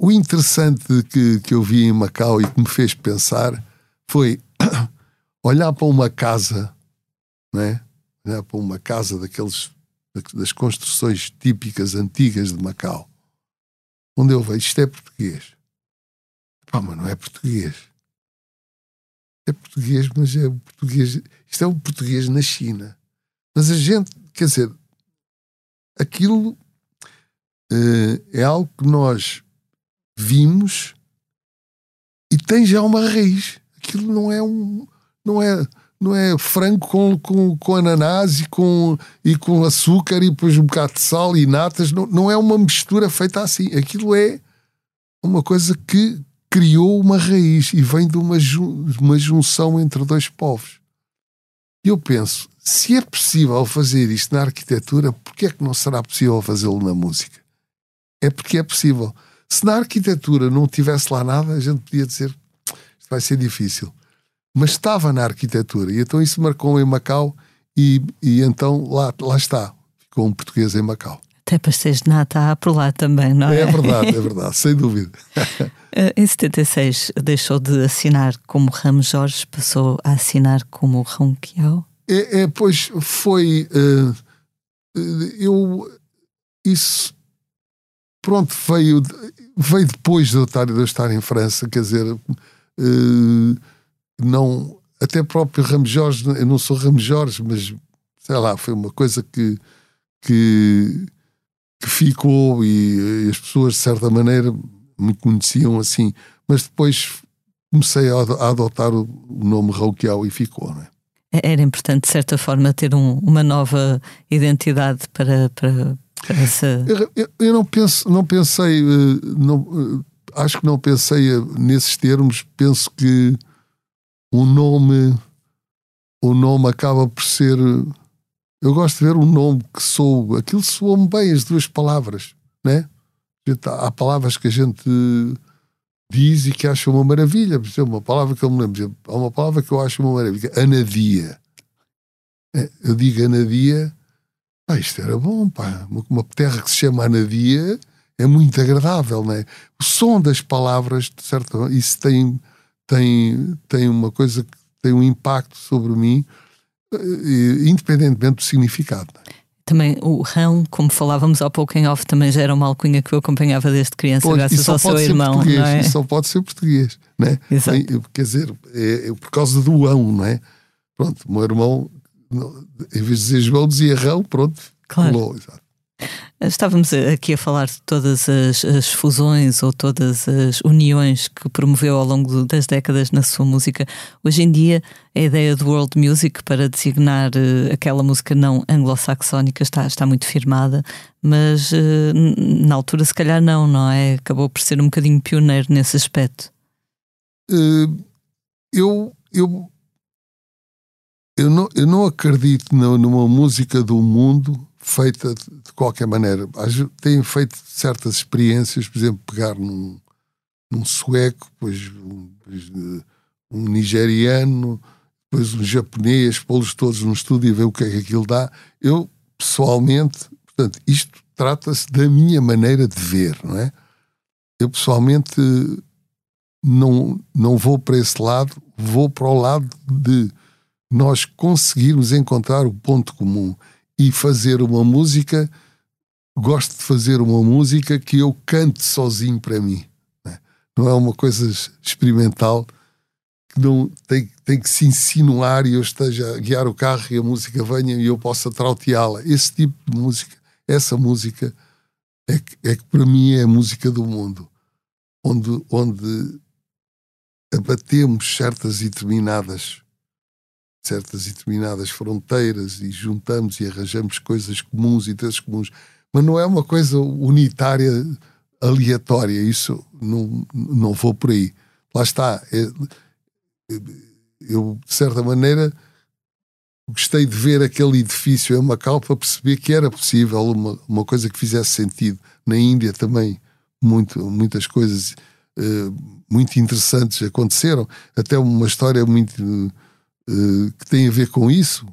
o interessante que, que eu vi em Macau e que me fez pensar foi <coughs> olhar para uma casa, né? olhar para uma casa daqueles, das construções típicas antigas de Macau, onde eu vejo isto é português. Pá, mas não é português é português, mas é português. Isto é o português na China. Mas a gente, quer dizer, aquilo uh, é algo que nós vimos e tem já uma raiz. Aquilo não é um. Não é, não é frango com, com, com ananás e com, e com açúcar e depois um bocado de sal e natas. Não, não é uma mistura feita assim. Aquilo é uma coisa que criou uma raiz e vem de uma, uma junção entre dois povos. E eu penso, se é possível fazer isto na arquitetura, por que é que não será possível fazê-lo na música? É porque é possível. Se na arquitetura não tivesse lá nada, a gente podia dizer isto vai ser difícil. Mas estava na arquitetura, e então isso marcou em Macau, e, e então lá, lá está, ficou um português em Macau. Até pastéis de nata há por lá também, não é? É verdade, é <laughs> verdade, sem dúvida. <laughs> Eh, em 76 deixou de assinar como Ramos Jorge, passou a assinar como Ronquial? É, é, pois foi. Uh, eu. Isso. Pronto, veio, veio depois de eu, estar, de eu estar em França, quer dizer. Uh, não. Até próprio Ramos Jorge, eu não sou Ramos Jorge, mas sei lá, foi uma coisa que. que que ficou e, e as pessoas, de certa maneira, me conheciam assim, mas depois comecei a, adotar o, nome Rouquial e ficou, não é? é? Era importante, de certa forma, ter um, uma nova identidade para, para, para essa. Eu, eu, não, penso, não pensei, eh, não, eh, acho que não pensei eh, nesses termos. Penso que o nome, o nome acaba por ser eu gosto de ver um nome que soa. Aquilo soa-me bem, as duas palavras, né? Há palavras que a gente diz e que acha uma maravilha. Por exemplo, uma palavra que eu me lembro, há uma palavra que eu acho uma maravilha: anadia. É, eu digo anadia, pá, isto era bom, pá. Uma terra que se chama anadia é muito agradável, né? O som das palavras, de isso tem, tem, tem uma coisa que tem um impacto sobre mim independentemente do significado. Também o rão, como falávamos há pouco em off, também já era uma alcunha que eu acompanhava desde criança, pois, graças ao seu irmão. Não é? Isso só pode ser português, né? Exato. Quer dizer, é, é, por causa do ão, não é? Pronto, o meu irmão, em vez de dizer João, dizia rão, pronto, claro. Pulou, exato. Estávamos aqui a falar de todas as, as, fusões ou todas as uniões que promoveu ao longo das décadas na sua música. Hoje em dia, a ideia do world music para designar uh, aquela música não anglo-saxónica está, está muito firmada, mas uh, na altura, se calhar, não, não é? Acabou por ser um bocadinho pioneiro nesse aspecto. Uh, eu, eu, eu, não, eu não acredito numa música do mundo feita de qualquer maneira. Têm feito certas experiências, por exemplo, pegar num, num sueco, depois um, eh, um, nigeriano, depois um japonês, pô-los todos num estúdio e ver o que é que aquilo dá. Eu, pessoalmente, portanto, isto trata-se da minha maneira de ver, não é? Eu, pessoalmente, não, não vou para esse lado, vou para o lado de nós conseguirmos encontrar o ponto comum e fazer uma música gosto de fazer uma música que eu cante sozinho para mim. Não é, não é uma coisa experimental que não tem, tem que se insinuar e eu esteja a guiar o carro e a música venha e eu possa trauteá-la. Esse tipo de música, essa música, é que, é que para mim é a música do mundo, onde, onde abatemos certas e determinadas certas e determinadas fronteiras e juntamos e arranjamos coisas comuns e interesses comuns, mas não é uma coisa unitária, aleatória. Isso não, não vou por aí. Lá está. É, eu, de certa maneira, gostei de ver aquele edifício em Macau para perceber que era possível uma, uma coisa que fizesse sentido. Na Índia também, muito, muitas coisas uh, muito interessantes aconteceram. Até uma história muito uh, que tem a ver com isso.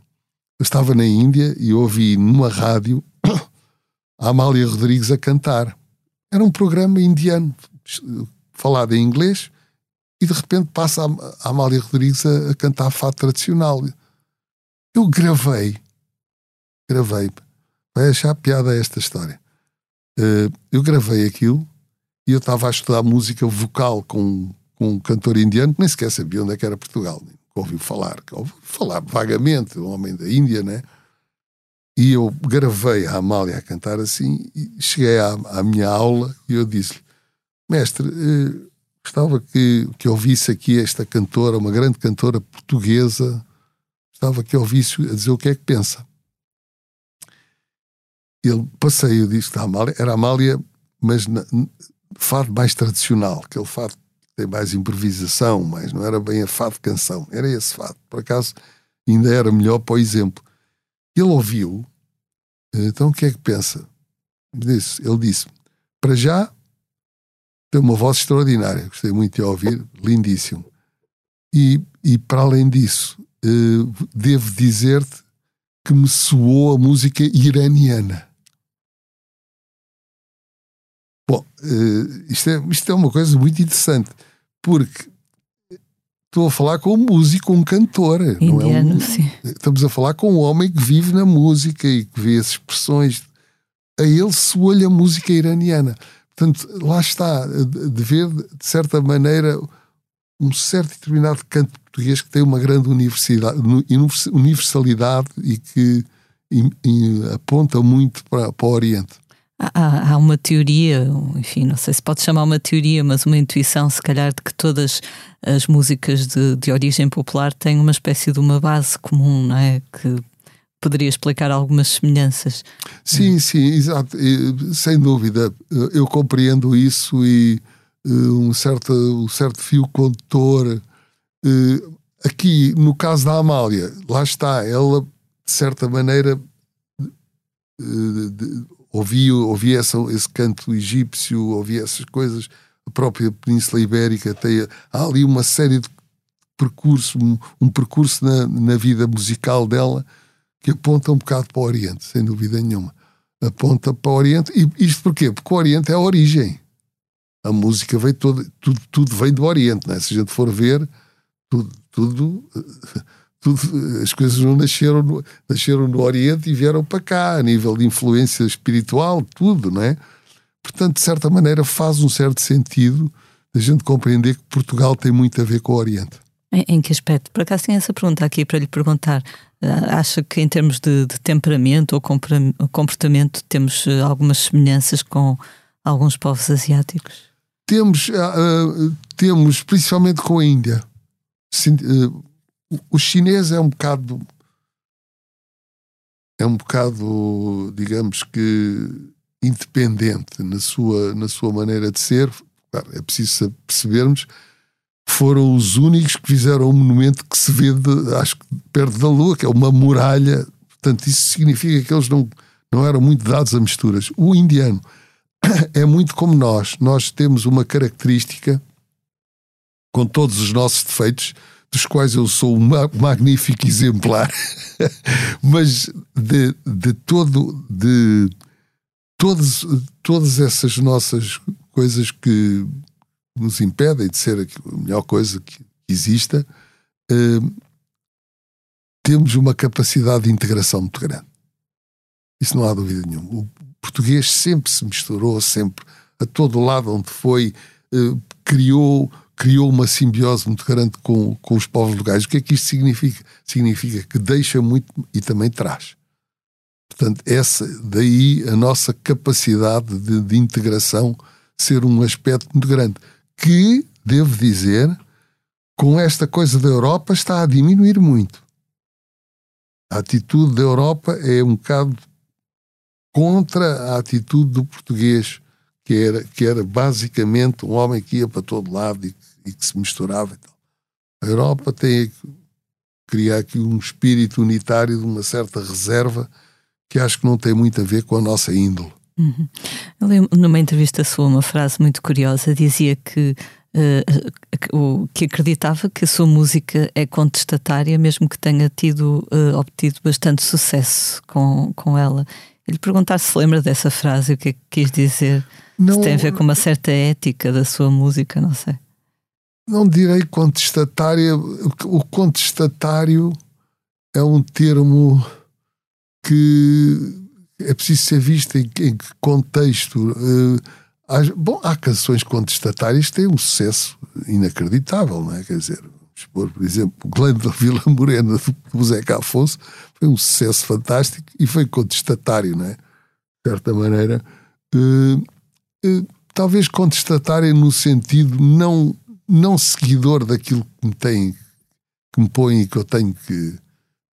Eu estava na Índia e ouvi numa rádio <coughs> a Amália Rodrigues a cantar. Era um programa indiano, falado em inglês, e de repente passa a Amália Rodrigues a, a cantar fado tradicional. Eu gravei, gravei, vai achar piada esta história. Uh, eu gravei aquilo e eu estava a estudar música vocal com, com um cantor indiano que nem sequer sabia onde é que era Portugal, ouviu falar, ouviu falar vagamente, um homem da Índia, né? E eu gravei a Amália a cantar assim e cheguei à, à minha aula e eu disse-lhe, mestre, uh, Gostava que, que ouvisse aqui esta cantora, uma grande cantora portuguesa, gostava que ouvisse a dizer o que é que pensa. Ele passei o disco da Amália, era Amália, mas na, fado mais tradicional, aquele fado que tem mais improvisação, mas não era bem a fado canção, era esse fado. Por acaso ainda era melhor para o exemplo. Ele ouviu, então o que é que pensa? Ele disse: para já tem uma voz extraordinária, gostei muito de ouvir, lindíssimo. E, e para além disso, uh, devo dizer-te que me soou a música iraniana. Bom, uh, isto, é, isto é uma coisa muito interessante, porque estou a falar com um músico, um cantor. Indiano, não é um, sim. Estamos a falar com um homem que vive na música e que vê as expressões. A ele soa-lhe a música iraniana. Portanto, lá está, de ver, de certa maneira, um certo determinado canto português que tem uma grande universidade, universalidade e que e, e aponta muito para, para o Oriente. Há, há, uma teoria, enfim, não sei se pode chamar uma teoria, mas uma intuição, se calhar, de que todas as músicas de, de origem popular têm uma espécie de uma base comum, não é? Que poderia explicar algumas semelhanças. Sim, sim, exato. sem dúvida. Eu compreendo isso e eh, um certo, um certo fio condutor. Eh, aqui, no caso da Amália, lá está, ela, de certa maneira, eh, ouvia, ouvia essa, esse canto egípcio, ouvia essas coisas. A própria Península Ibérica tem. Há ali uma série de percursos, um, um percurso na, na vida musical dela que aponta um bocado para o Oriente, sem dúvida nenhuma. Aponta para o Oriente. E isto porquê? Porque o Oriente é a origem. A música vem toda, tudo, tudo vem do Oriente, é? Se a gente for ver, tudo, tudo, tudo, as coisas não nasceram no, nasceram no Oriente e vieram para cá, a nível de influência espiritual, tudo, não é? Portanto, de certa maneira, faz um certo sentido a gente compreender que Portugal tem muito a ver com o Oriente. Em, em que aspecto? Por acaso tenho essa pergunta aqui para lhe perguntar. Ah, acha que em termos de, de temperamento ou comportamento temos ah, algumas semelhanças com alguns povos asiáticos? Temos, uh, temos principalmente com a Índia. Uh, o chinês é um bocado é um bocado, digamos que independente na sua, na sua maneira de ser. Claro, é preciso percebermos foram os únicos que fizeram um monumento que se vê, de, acho que perto da Lua, que é uma muralha. Portanto, isso significa que eles não, não eram muito dados a misturas. O indiano é muito como nós. Nós temos uma característica, com todos os nossos defeitos, dos quais eu sou um magnífico exemplar, <laughs> mas de, de todo, de todas, todas essas nossas coisas que nos impedem de ser a melhor coisa que exista, uh, temos uma capacidade de integração muito grande. Isso não há dúvida nenhuma. português sempre se misturou, sempre, a todo lado onde foi, uh, criou, criou uma simbiose muito grande com, com os povos locais. O que é que isto significa? Significa que deixa muito e também traz. Portanto, essa, daí a nossa capacidade de, de integração ser um aspecto muito grande. Que, devo dizer, com esta coisa da Europa está a diminuir muito. A atitude da Europa é um bocado contra a atitude do português, que era, que era basicamente um homem que ia para todo lado e, e que se misturava. A Europa tem que criar aqui um espírito unitário de uma certa reserva que acho que não tem muito a ver com a nossa índole. Uhum. Eu lembro, numa entrevista sua, uma frase muito curiosa, dizia que uh, que acreditava que a sua música é contestatária, mesmo que tenha tido uh, obtido bastante sucesso com, com ela. Ele perguntar se lembra dessa frase, o que é que quis dizer. Não, se tem a ver com uma certa ética da sua música, não sei. Não direi contestatária. O contestatário é um termo que é preciso ser visto em, em que contexto. Há, bom, há canções contestatárias que têm um sucesso inacreditável, não é? Quer dizer, expor, por exemplo, o Glande da Vila Morena do Zeca Afonso foi um sucesso fantástico e foi contestatário, não é? De certa maneira. Uh, uh, talvez contestatário no sentido não, não seguidor daquilo que me tem, que me põe e que eu tenho que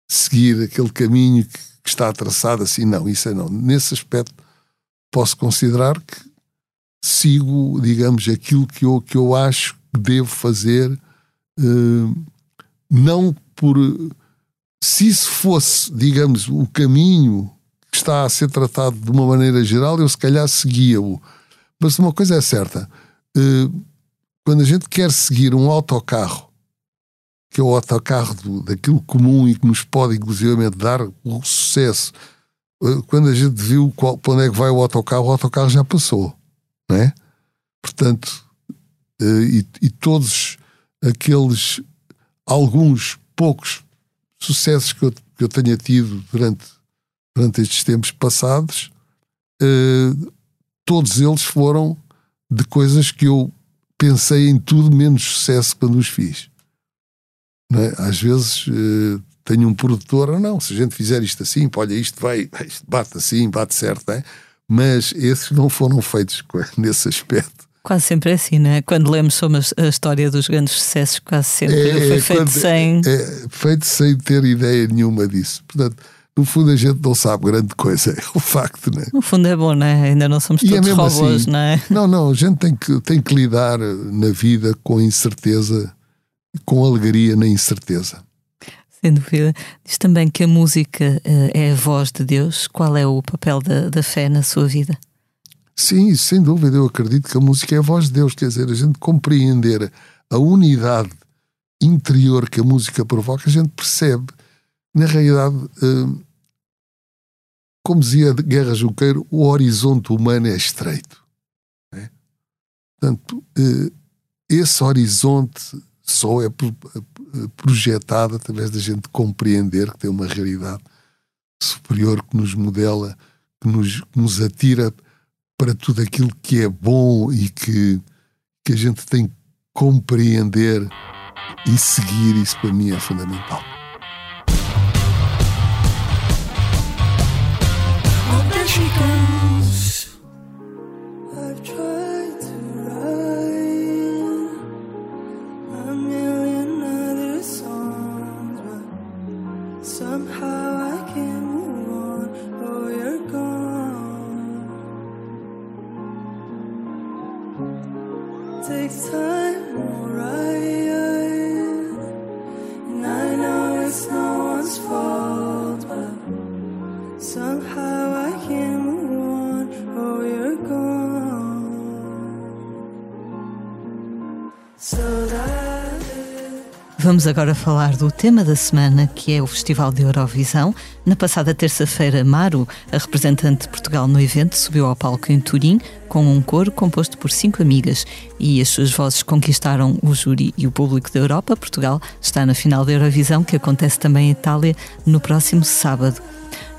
seguir aquele caminho que que está traçado assim, não, isso é não. Nesse aspecto, posso considerar que sigo, digamos, aquilo que eu, que eu acho que devo fazer, uh, não por. Se isso fosse, digamos, o caminho que está a ser tratado de uma maneira geral, eu se calhar seguia-o. Mas uma coisa é certa: uh, quando a gente quer seguir um autocarro que é o autocarro do, daquilo comum e que nos pode, inclusivamente, dar o sucesso. Eh, quando a gente viu qual, para onde é que vai o autocarro, o autocarro já passou, não é? Portanto, eh, e, e todos aqueles, alguns poucos sucessos que eu, que eu tenha tido durante, durante estes tempos passados, uh, todos eles foram de coisas que eu pensei em tudo menos sucesso quando os fiz. É? Às vezes uh, tenho um produtor, ou não, se a gente fizer isto assim, olha, isto vai, isto bate assim, bate certo, é? mas esses não foram feitos <laughs> nesse aspecto. Quase sempre é assim, não é? Quando lemos sobre a história dos grandes sucessos, quase sempre é, foi feito quando, sem. É, é, feito sem ter ideia nenhuma disso. Portanto, no fundo a gente não sabe grande coisa, é o facto, não é? No fundo é bom, não é? Ainda não somos é todos é robôs, assim, não é? Não, não, a gente tem que, tem que lidar na vida com incerteza com alegria na incerteza. Sem dúvida. Diz também que a música uh, é a voz de Deus. Qual é o papel da, da fé na sua vida? Sim, sem dúvida. Eu acredito que a música é a voz de Deus. Quer dizer, a gente compreender a unidade interior que a música provoca, a gente percebe, na realidade, uh, como dizia Guerra Junqueiro, o horizonte humano é estreito. É? Portanto, uh, esse horizonte só é projetada através da gente compreender que tem uma realidade superior que nos modela, que nos, que nos atira para tudo aquilo que é bom e que, que a gente tem que compreender e seguir. Isso para mim é fundamental. Alta Chicão. Vamos agora falar do tema da semana, que é o Festival de Eurovisão. Na passada terça-feira, Maru, a representante de Portugal no evento, subiu ao palco em Turim com um coro composto por cinco amigas e as suas vozes conquistaram o júri e o público da Europa. Portugal está na final da Eurovisão, que acontece também em Itália no próximo sábado.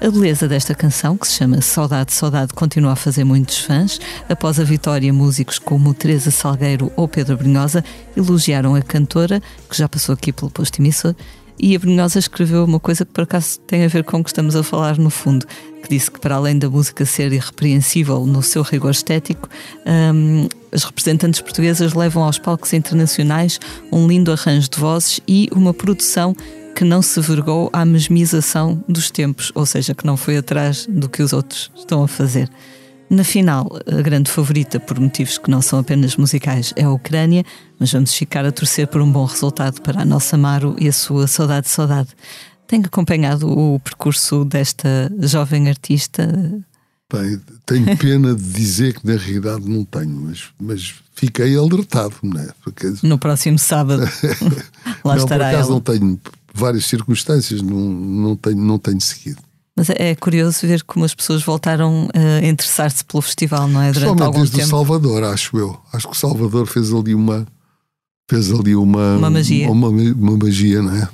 A beleza desta canção, que se chama Saudade, Saudade, continua a fazer muitos fãs. Após a vitória, músicos como Teresa Salgueiro ou Pedro Brunhosa elogiaram a cantora, que já passou aqui pelo posto emissor, e a Brunhosa escreveu uma coisa que por acaso tem a ver com o que estamos a falar no fundo, que disse que para além da música ser irrepreensível no seu rigor estético, um, as representantes portuguesas levam aos palcos internacionais um lindo arranjo de vozes e uma produção que não se vergou à mesmização dos tempos, ou seja, que não foi atrás do que os outros estão a fazer. Na final, a grande favorita, por motivos que não são apenas musicais, é a Ucrânia, mas vamos ficar a torcer por um bom resultado para a nossa Maro e a sua Saudade Saudade. Tenho acompanhado o percurso desta jovem artista? Bem, tenho pena de dizer que na realidade não tenho, mas, mas fiquei alertado, não é? Porque... No próximo sábado. <laughs> Lá não, estará por acaso ela. não tenho várias circunstâncias, não, não, tenho, não tenho seguido. Mas é curioso ver como as pessoas voltaram a interessar-se pelo festival, não é? Durante algum desde tempo. o Salvador, acho eu. Acho que o Salvador fez ali uma. fez ali uma. Uma magia. Uma, uma magia, não é?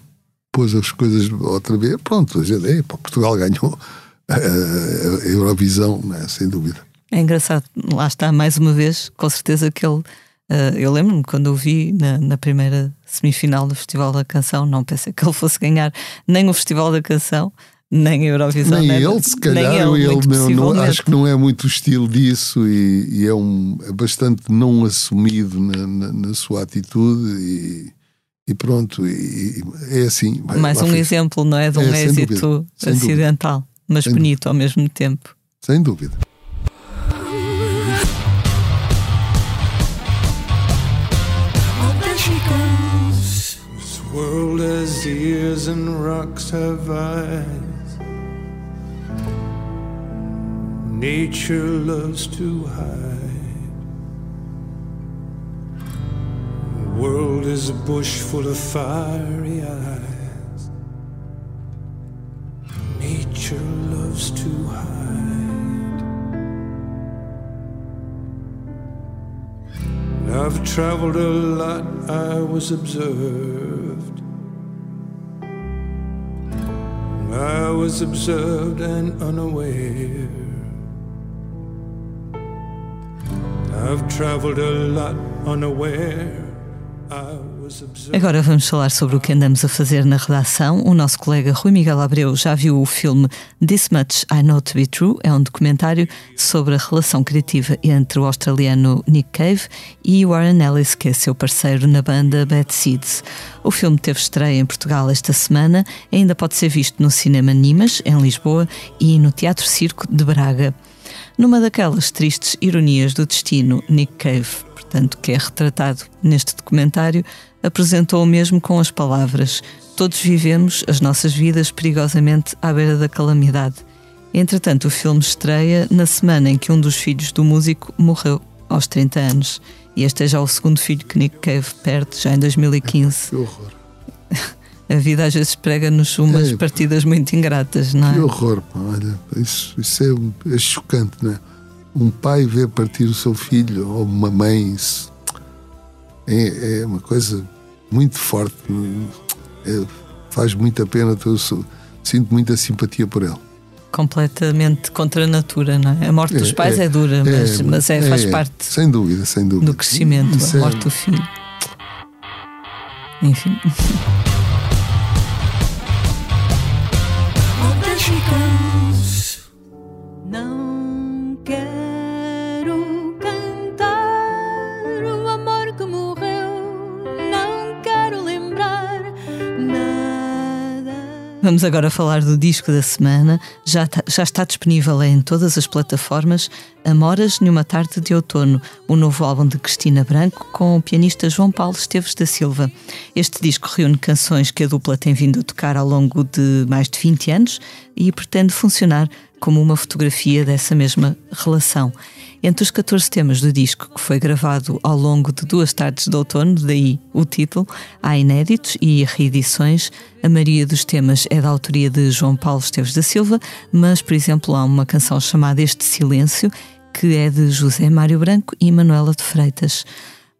Pôs as coisas outra vez. Pronto, a gente, Portugal ganhou <laughs> a Eurovisão, é? sem dúvida. É engraçado, lá está, mais uma vez, com certeza que ele. Uh, eu lembro-me quando o vi na, na, primeira semifinal do Festival da Canção, não pensei que ele fosse ganhar nem o Festival da Canção, nem a Eurovisão. Nem né? ele, se calhar, nem ele, ele não, não, acho que não é muito o estilo disso e, e é, um, é bastante não assumido na, na, na sua atitude e, e pronto, e, é assim. Mais um exemplo, não é? De um é, êxito dúvida, acidental, mas sem bonito dúvida. ao mesmo tempo. Sem dúvida. World has ears and rocks have eyes. Nature loves to hide. World is a bush full of fiery eyes. Nature loves to hide. I've traveled a lot, I was observed. I was observed and unaware. I've traveled a lot unaware. I. Agora vamos falar sobre o que andamos a fazer na redação. O nosso colega Rui Miguel Abreu já viu o filme This Much I Know to Be True. É um documentário sobre a relação criativa entre o australiano Nick Cave e Warren Ellis, que é seu parceiro na banda Bad Seeds. O filme teve estreia em Portugal esta semana, ainda pode ser visto no Cinema Nimas, em Lisboa, e no Teatro Circo de Braga. Numa daquelas tristes ironias do destino, Nick Cave, portanto, que é retratado neste documentário, apresentou o mesmo com as palavras: Todos vivemos as nossas vidas perigosamente à beira da calamidade. Entretanto, o filme estreia na semana em que um dos filhos do músico morreu, aos 30 anos. E este é já o segundo filho que Nick Cave perde, já em 2015. Que horror. <laughs> A vida às vezes prega-nos umas É, partidas muito ingratas, não Que é? horror, pá, olha, isso, isso é, é chocante, não é? Um pai ver partir o seu filho, ou uma mãe, isso é, é uma coisa muito forte, é, faz muita pena, eu sou- sinto muita simpatia por ele. Completamente contra a natura, não é? A morte dos pais é, dura, mas, mas é, faz parte Sem dúvida, sem dúvida. do crescimento, Isso a é- morte do filho. Enfim. Não quero Vamos agora falar do disco da semana. Já, tá- já está disponível em todas as plataformas Amoras numa tarde de outono, o novo álbum de Cristina Branco com o pianista João Paulo Esteves da Silva. Este disco reúne canções que a dupla tem vindo a tocar ao longo de mais de 20 anos e pretende funcionar como uma fotografia dessa mesma relação. Entre os 14 temas do disco, que foi gravado ao longo de duas tardes de outono, daí o título, há inéditos e reedições. A maioria dos temas é da autoria de João Paulo Esteves da Silva, mas, por exemplo, há uma canção chamada Este Silêncio, que é de José Mário Branco e Manuela de Freitas.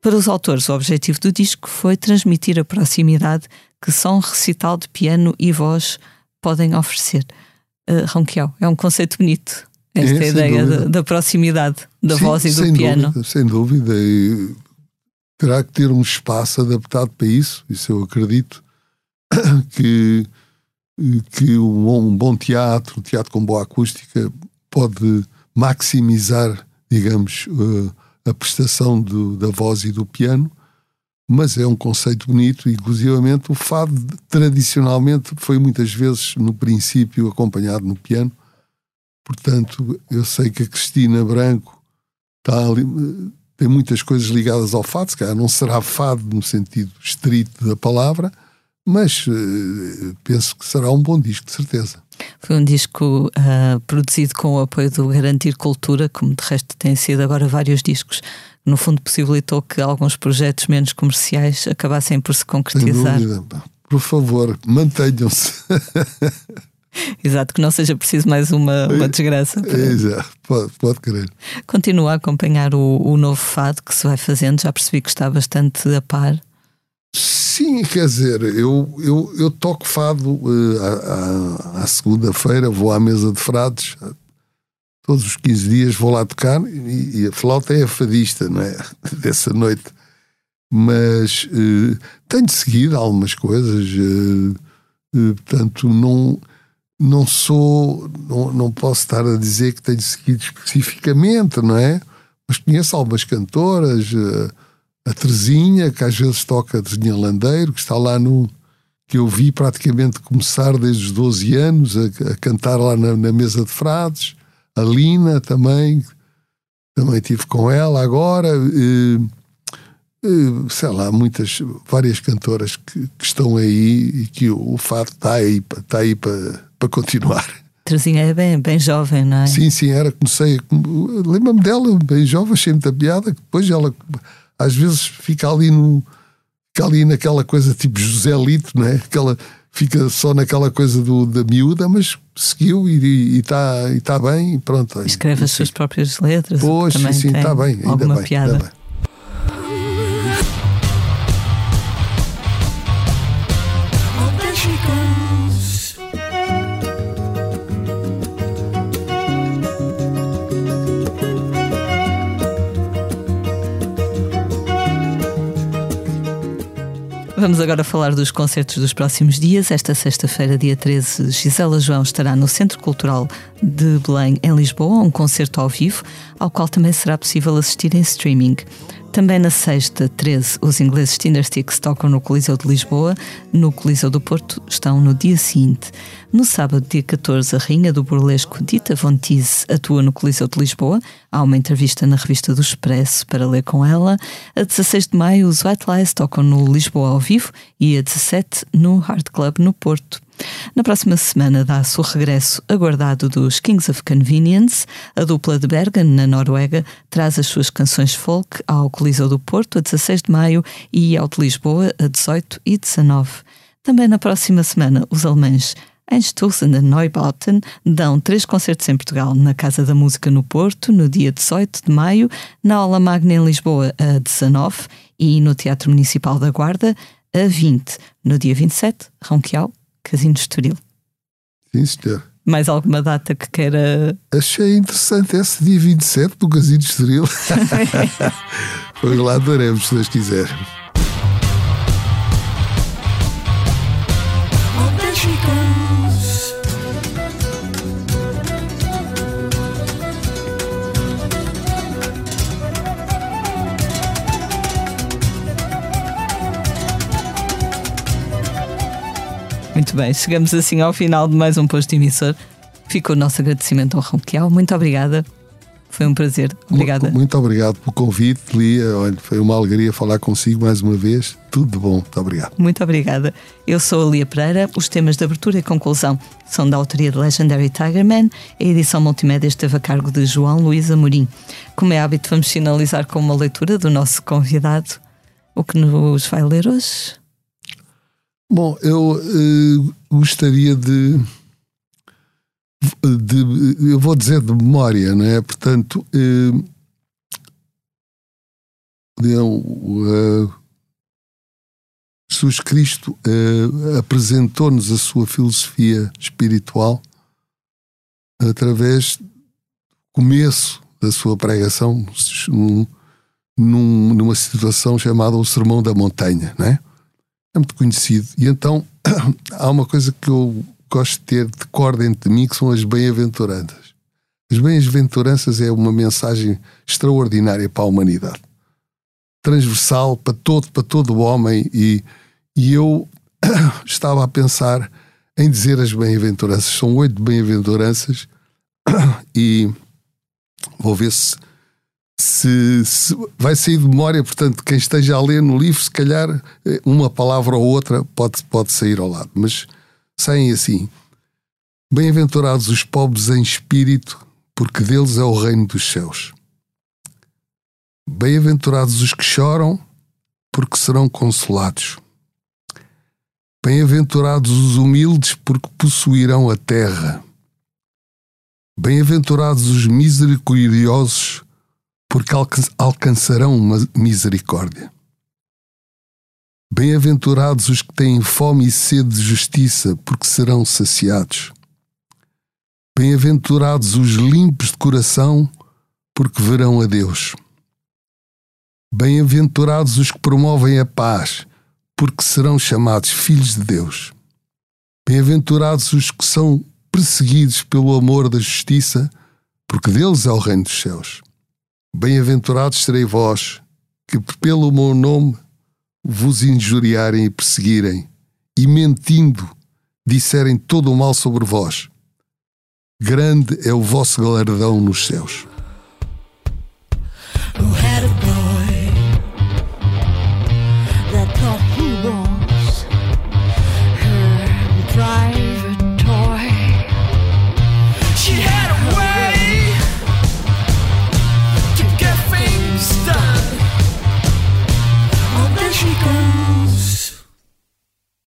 Para os autores, o objetivo do disco foi transmitir a proximidade que só um recital de piano e voz podem oferecer. Uh, Ronquial, é um conceito bonito. Esta É, ideia da, da proximidade da Sim, voz e do piano. Dúvida, sem dúvida. E terá que ter um espaço adaptado para isso. Isso eu acredito <coughs> que, que um, bom, um bom teatro, um teatro com boa acústica, pode maximizar, digamos, eh, a prestação do- da voz e do piano. Mas é um conceito bonito, inclusivamente o fado tradicionalmente foi muitas vezes no princípio acompanhado no piano. Portanto, eu sei que a Cristina Branco está ali, tem muitas coisas ligadas ao fado, se calhar não será fado no sentido estrito da palavra, mas eh, penso que será um bom disco, de certeza. Foi um disco ah, produzido com o apoio do Garantir Cultura, como de resto têm sido agora vários discos. No fundo, possibilitou que alguns projetos menos comerciais acabassem por se concretizar. dúvida. Por favor, mantenham-se. <laughs> Exato, que não seja preciso mais uma, uma desgraça. para- Exato, pode, pode crer. Continua a acompanhar o, o novo fado que se vai fazendo, já percebi que está bastante a par. Sim, quer dizer, eu, eu, eu toco fado eh, à, à- à segunda-feira, vou à mesa de frades, todos os 15 dias vou lá tocar e, e a flauta é a fadista, não é? <laughs> Dessa noite. Mas eh, tenho seguido algumas coisas, eh, eh, portanto, não, não sou, não, não posso estar a dizer que tenho seguido especificamente, não é? Mas conheço algumas cantoras. a Terezinha, que às vezes toca a Terezinha Landeiro, que está lá no. que eu vi praticamente começar desde os 12 anos a, a cantar lá na, na mesa de frades. A Lina também, também tive com ela agora. eh, eh, sei lá, muitas, várias cantoras que, que estão aí e que o, o fado está aí, está aí para, para continuar. Terezinha é bem, bem jovem, não é? Sim, sim, era, comecei. Lembro-me dela, bem jovem, achei muita piada. que Depois ela, às vezes, fica ali no. Fica ali naquela coisa tipo José Lito, não é? Aquela, fica só naquela coisa do, da miúda, mas seguiu e está e tá bem e pronto. Escreve as suas próprias letras. Pois, sim, está bem, ainda alguma bem, piada. ainda bem. Vamos agora falar dos concertos dos próximos dias. Esta sexta-feira, dia 13, Gisela João estará no Centro Cultural de Belém, em Lisboa, um concerto ao vivo, ao qual também será possível assistir em streaming. Também na sexta, 13, os ingleses Tindersticks tocam no Coliseu de Lisboa, no Coliseu do Porto estão no dia seguinte. No sábado, dia 14, a rainha do burlesco Dita Von Teese atua no Coliseu de Lisboa. Há uma entrevista na revista do Expresso para ler com ela. A 16 de maio, os White Lies tocam no Lisboa ao vivo e a 17 no Hard Club no Porto. Na próxima semana dá-se o regresso aguardado dos Kings of Convenience. A dupla de Bergen, na Noruega, traz as suas canções folk ao Coliseu do Porto a 16 de maio e ao de Lisboa a 18 e 19. Também na próxima semana, os alemães Einstürzen e Neubauten dão três concertos em Portugal, na Casa da Música no Porto, no dia 18 de maio, na Aula Magna em Lisboa, a 19 e no Teatro Municipal da Guarda, a 20. No dia 27, Ronquial, Casino de Estoril. Sim, senhor. Mais alguma data que queira Achei interessante esse dia 27 do Casino de Estoril. <laughs> Pois lá daremos, se Deus quiser. Muito bem, chegamos assim ao final de mais um posto emissor. Fica o nosso agradecimento ao Ronquial. Muito obrigada. Foi um prazer. Obrigada. Muito obrigado pelo convite, Lia. Olha, foi uma alegria falar consigo mais uma vez. Tudo de bom. Muito obrigado. Muito obrigada. Eu sou a Lia Pereira. Os temas de abertura e conclusão são da autoria de Legendary Tigerman. A edição multimédia esteve a cargo de João Luís Amorim. Como é hábito, vamos finalizar com uma leitura do nosso convidado. O que nos vai ler hoje? Bom, eu eh, gostaria de, de. Eu vou dizer de memória, não é? Portanto. eh, eu, eh, Jesus Cristo apresentou-nos a sua filosofia espiritual através do começo da sua pregação num, numa situação chamada o Sermão da Montanha, não é? É muito conhecido. E então <clears throat> há uma coisa que eu gosto de ter de cor dentro de mim, que são as bem-aventuranças. As bem-aventuranças é uma mensagem extraordinária para a humanidade. Transversal para todo, para todo o homem e, e eu <clears throat> estava a pensar em dizer as bem-aventuranças. São oito bem-aventuranças <clears throat> e vou ver se, se, se, vai sair de memória. Portanto, quem esteja a ler no livro, se calhar eh, uma palavra ou outra pode, pode sair ao lado. Mas saem assim: Bem-aventurados os pobres em espírito, porque deles é o reino dos céus. Bem-aventurados os que choram, porque serão consolados. Bem-aventurados os humildes, porque possuirão a terra. Bem-aventurados os misericordiosos, porque alcançarão uma misericórdia. Bem-aventurados os que têm fome e sede de justiça, porque serão saciados. Bem-aventurados os limpos de coração, porque verão a Deus. Bem-aventurados os que promovem a paz, porque serão chamados filhos de Deus. Bem-aventurados os que são perseguidos pelo amor da justiça, porque deles é o reino dos céus. Bem-aventurados serei vós, que pelo meu nome vos injuriarem e perseguirem, e mentindo disserem todo o mal sobre vós. Grande é o vosso galardão nos céus.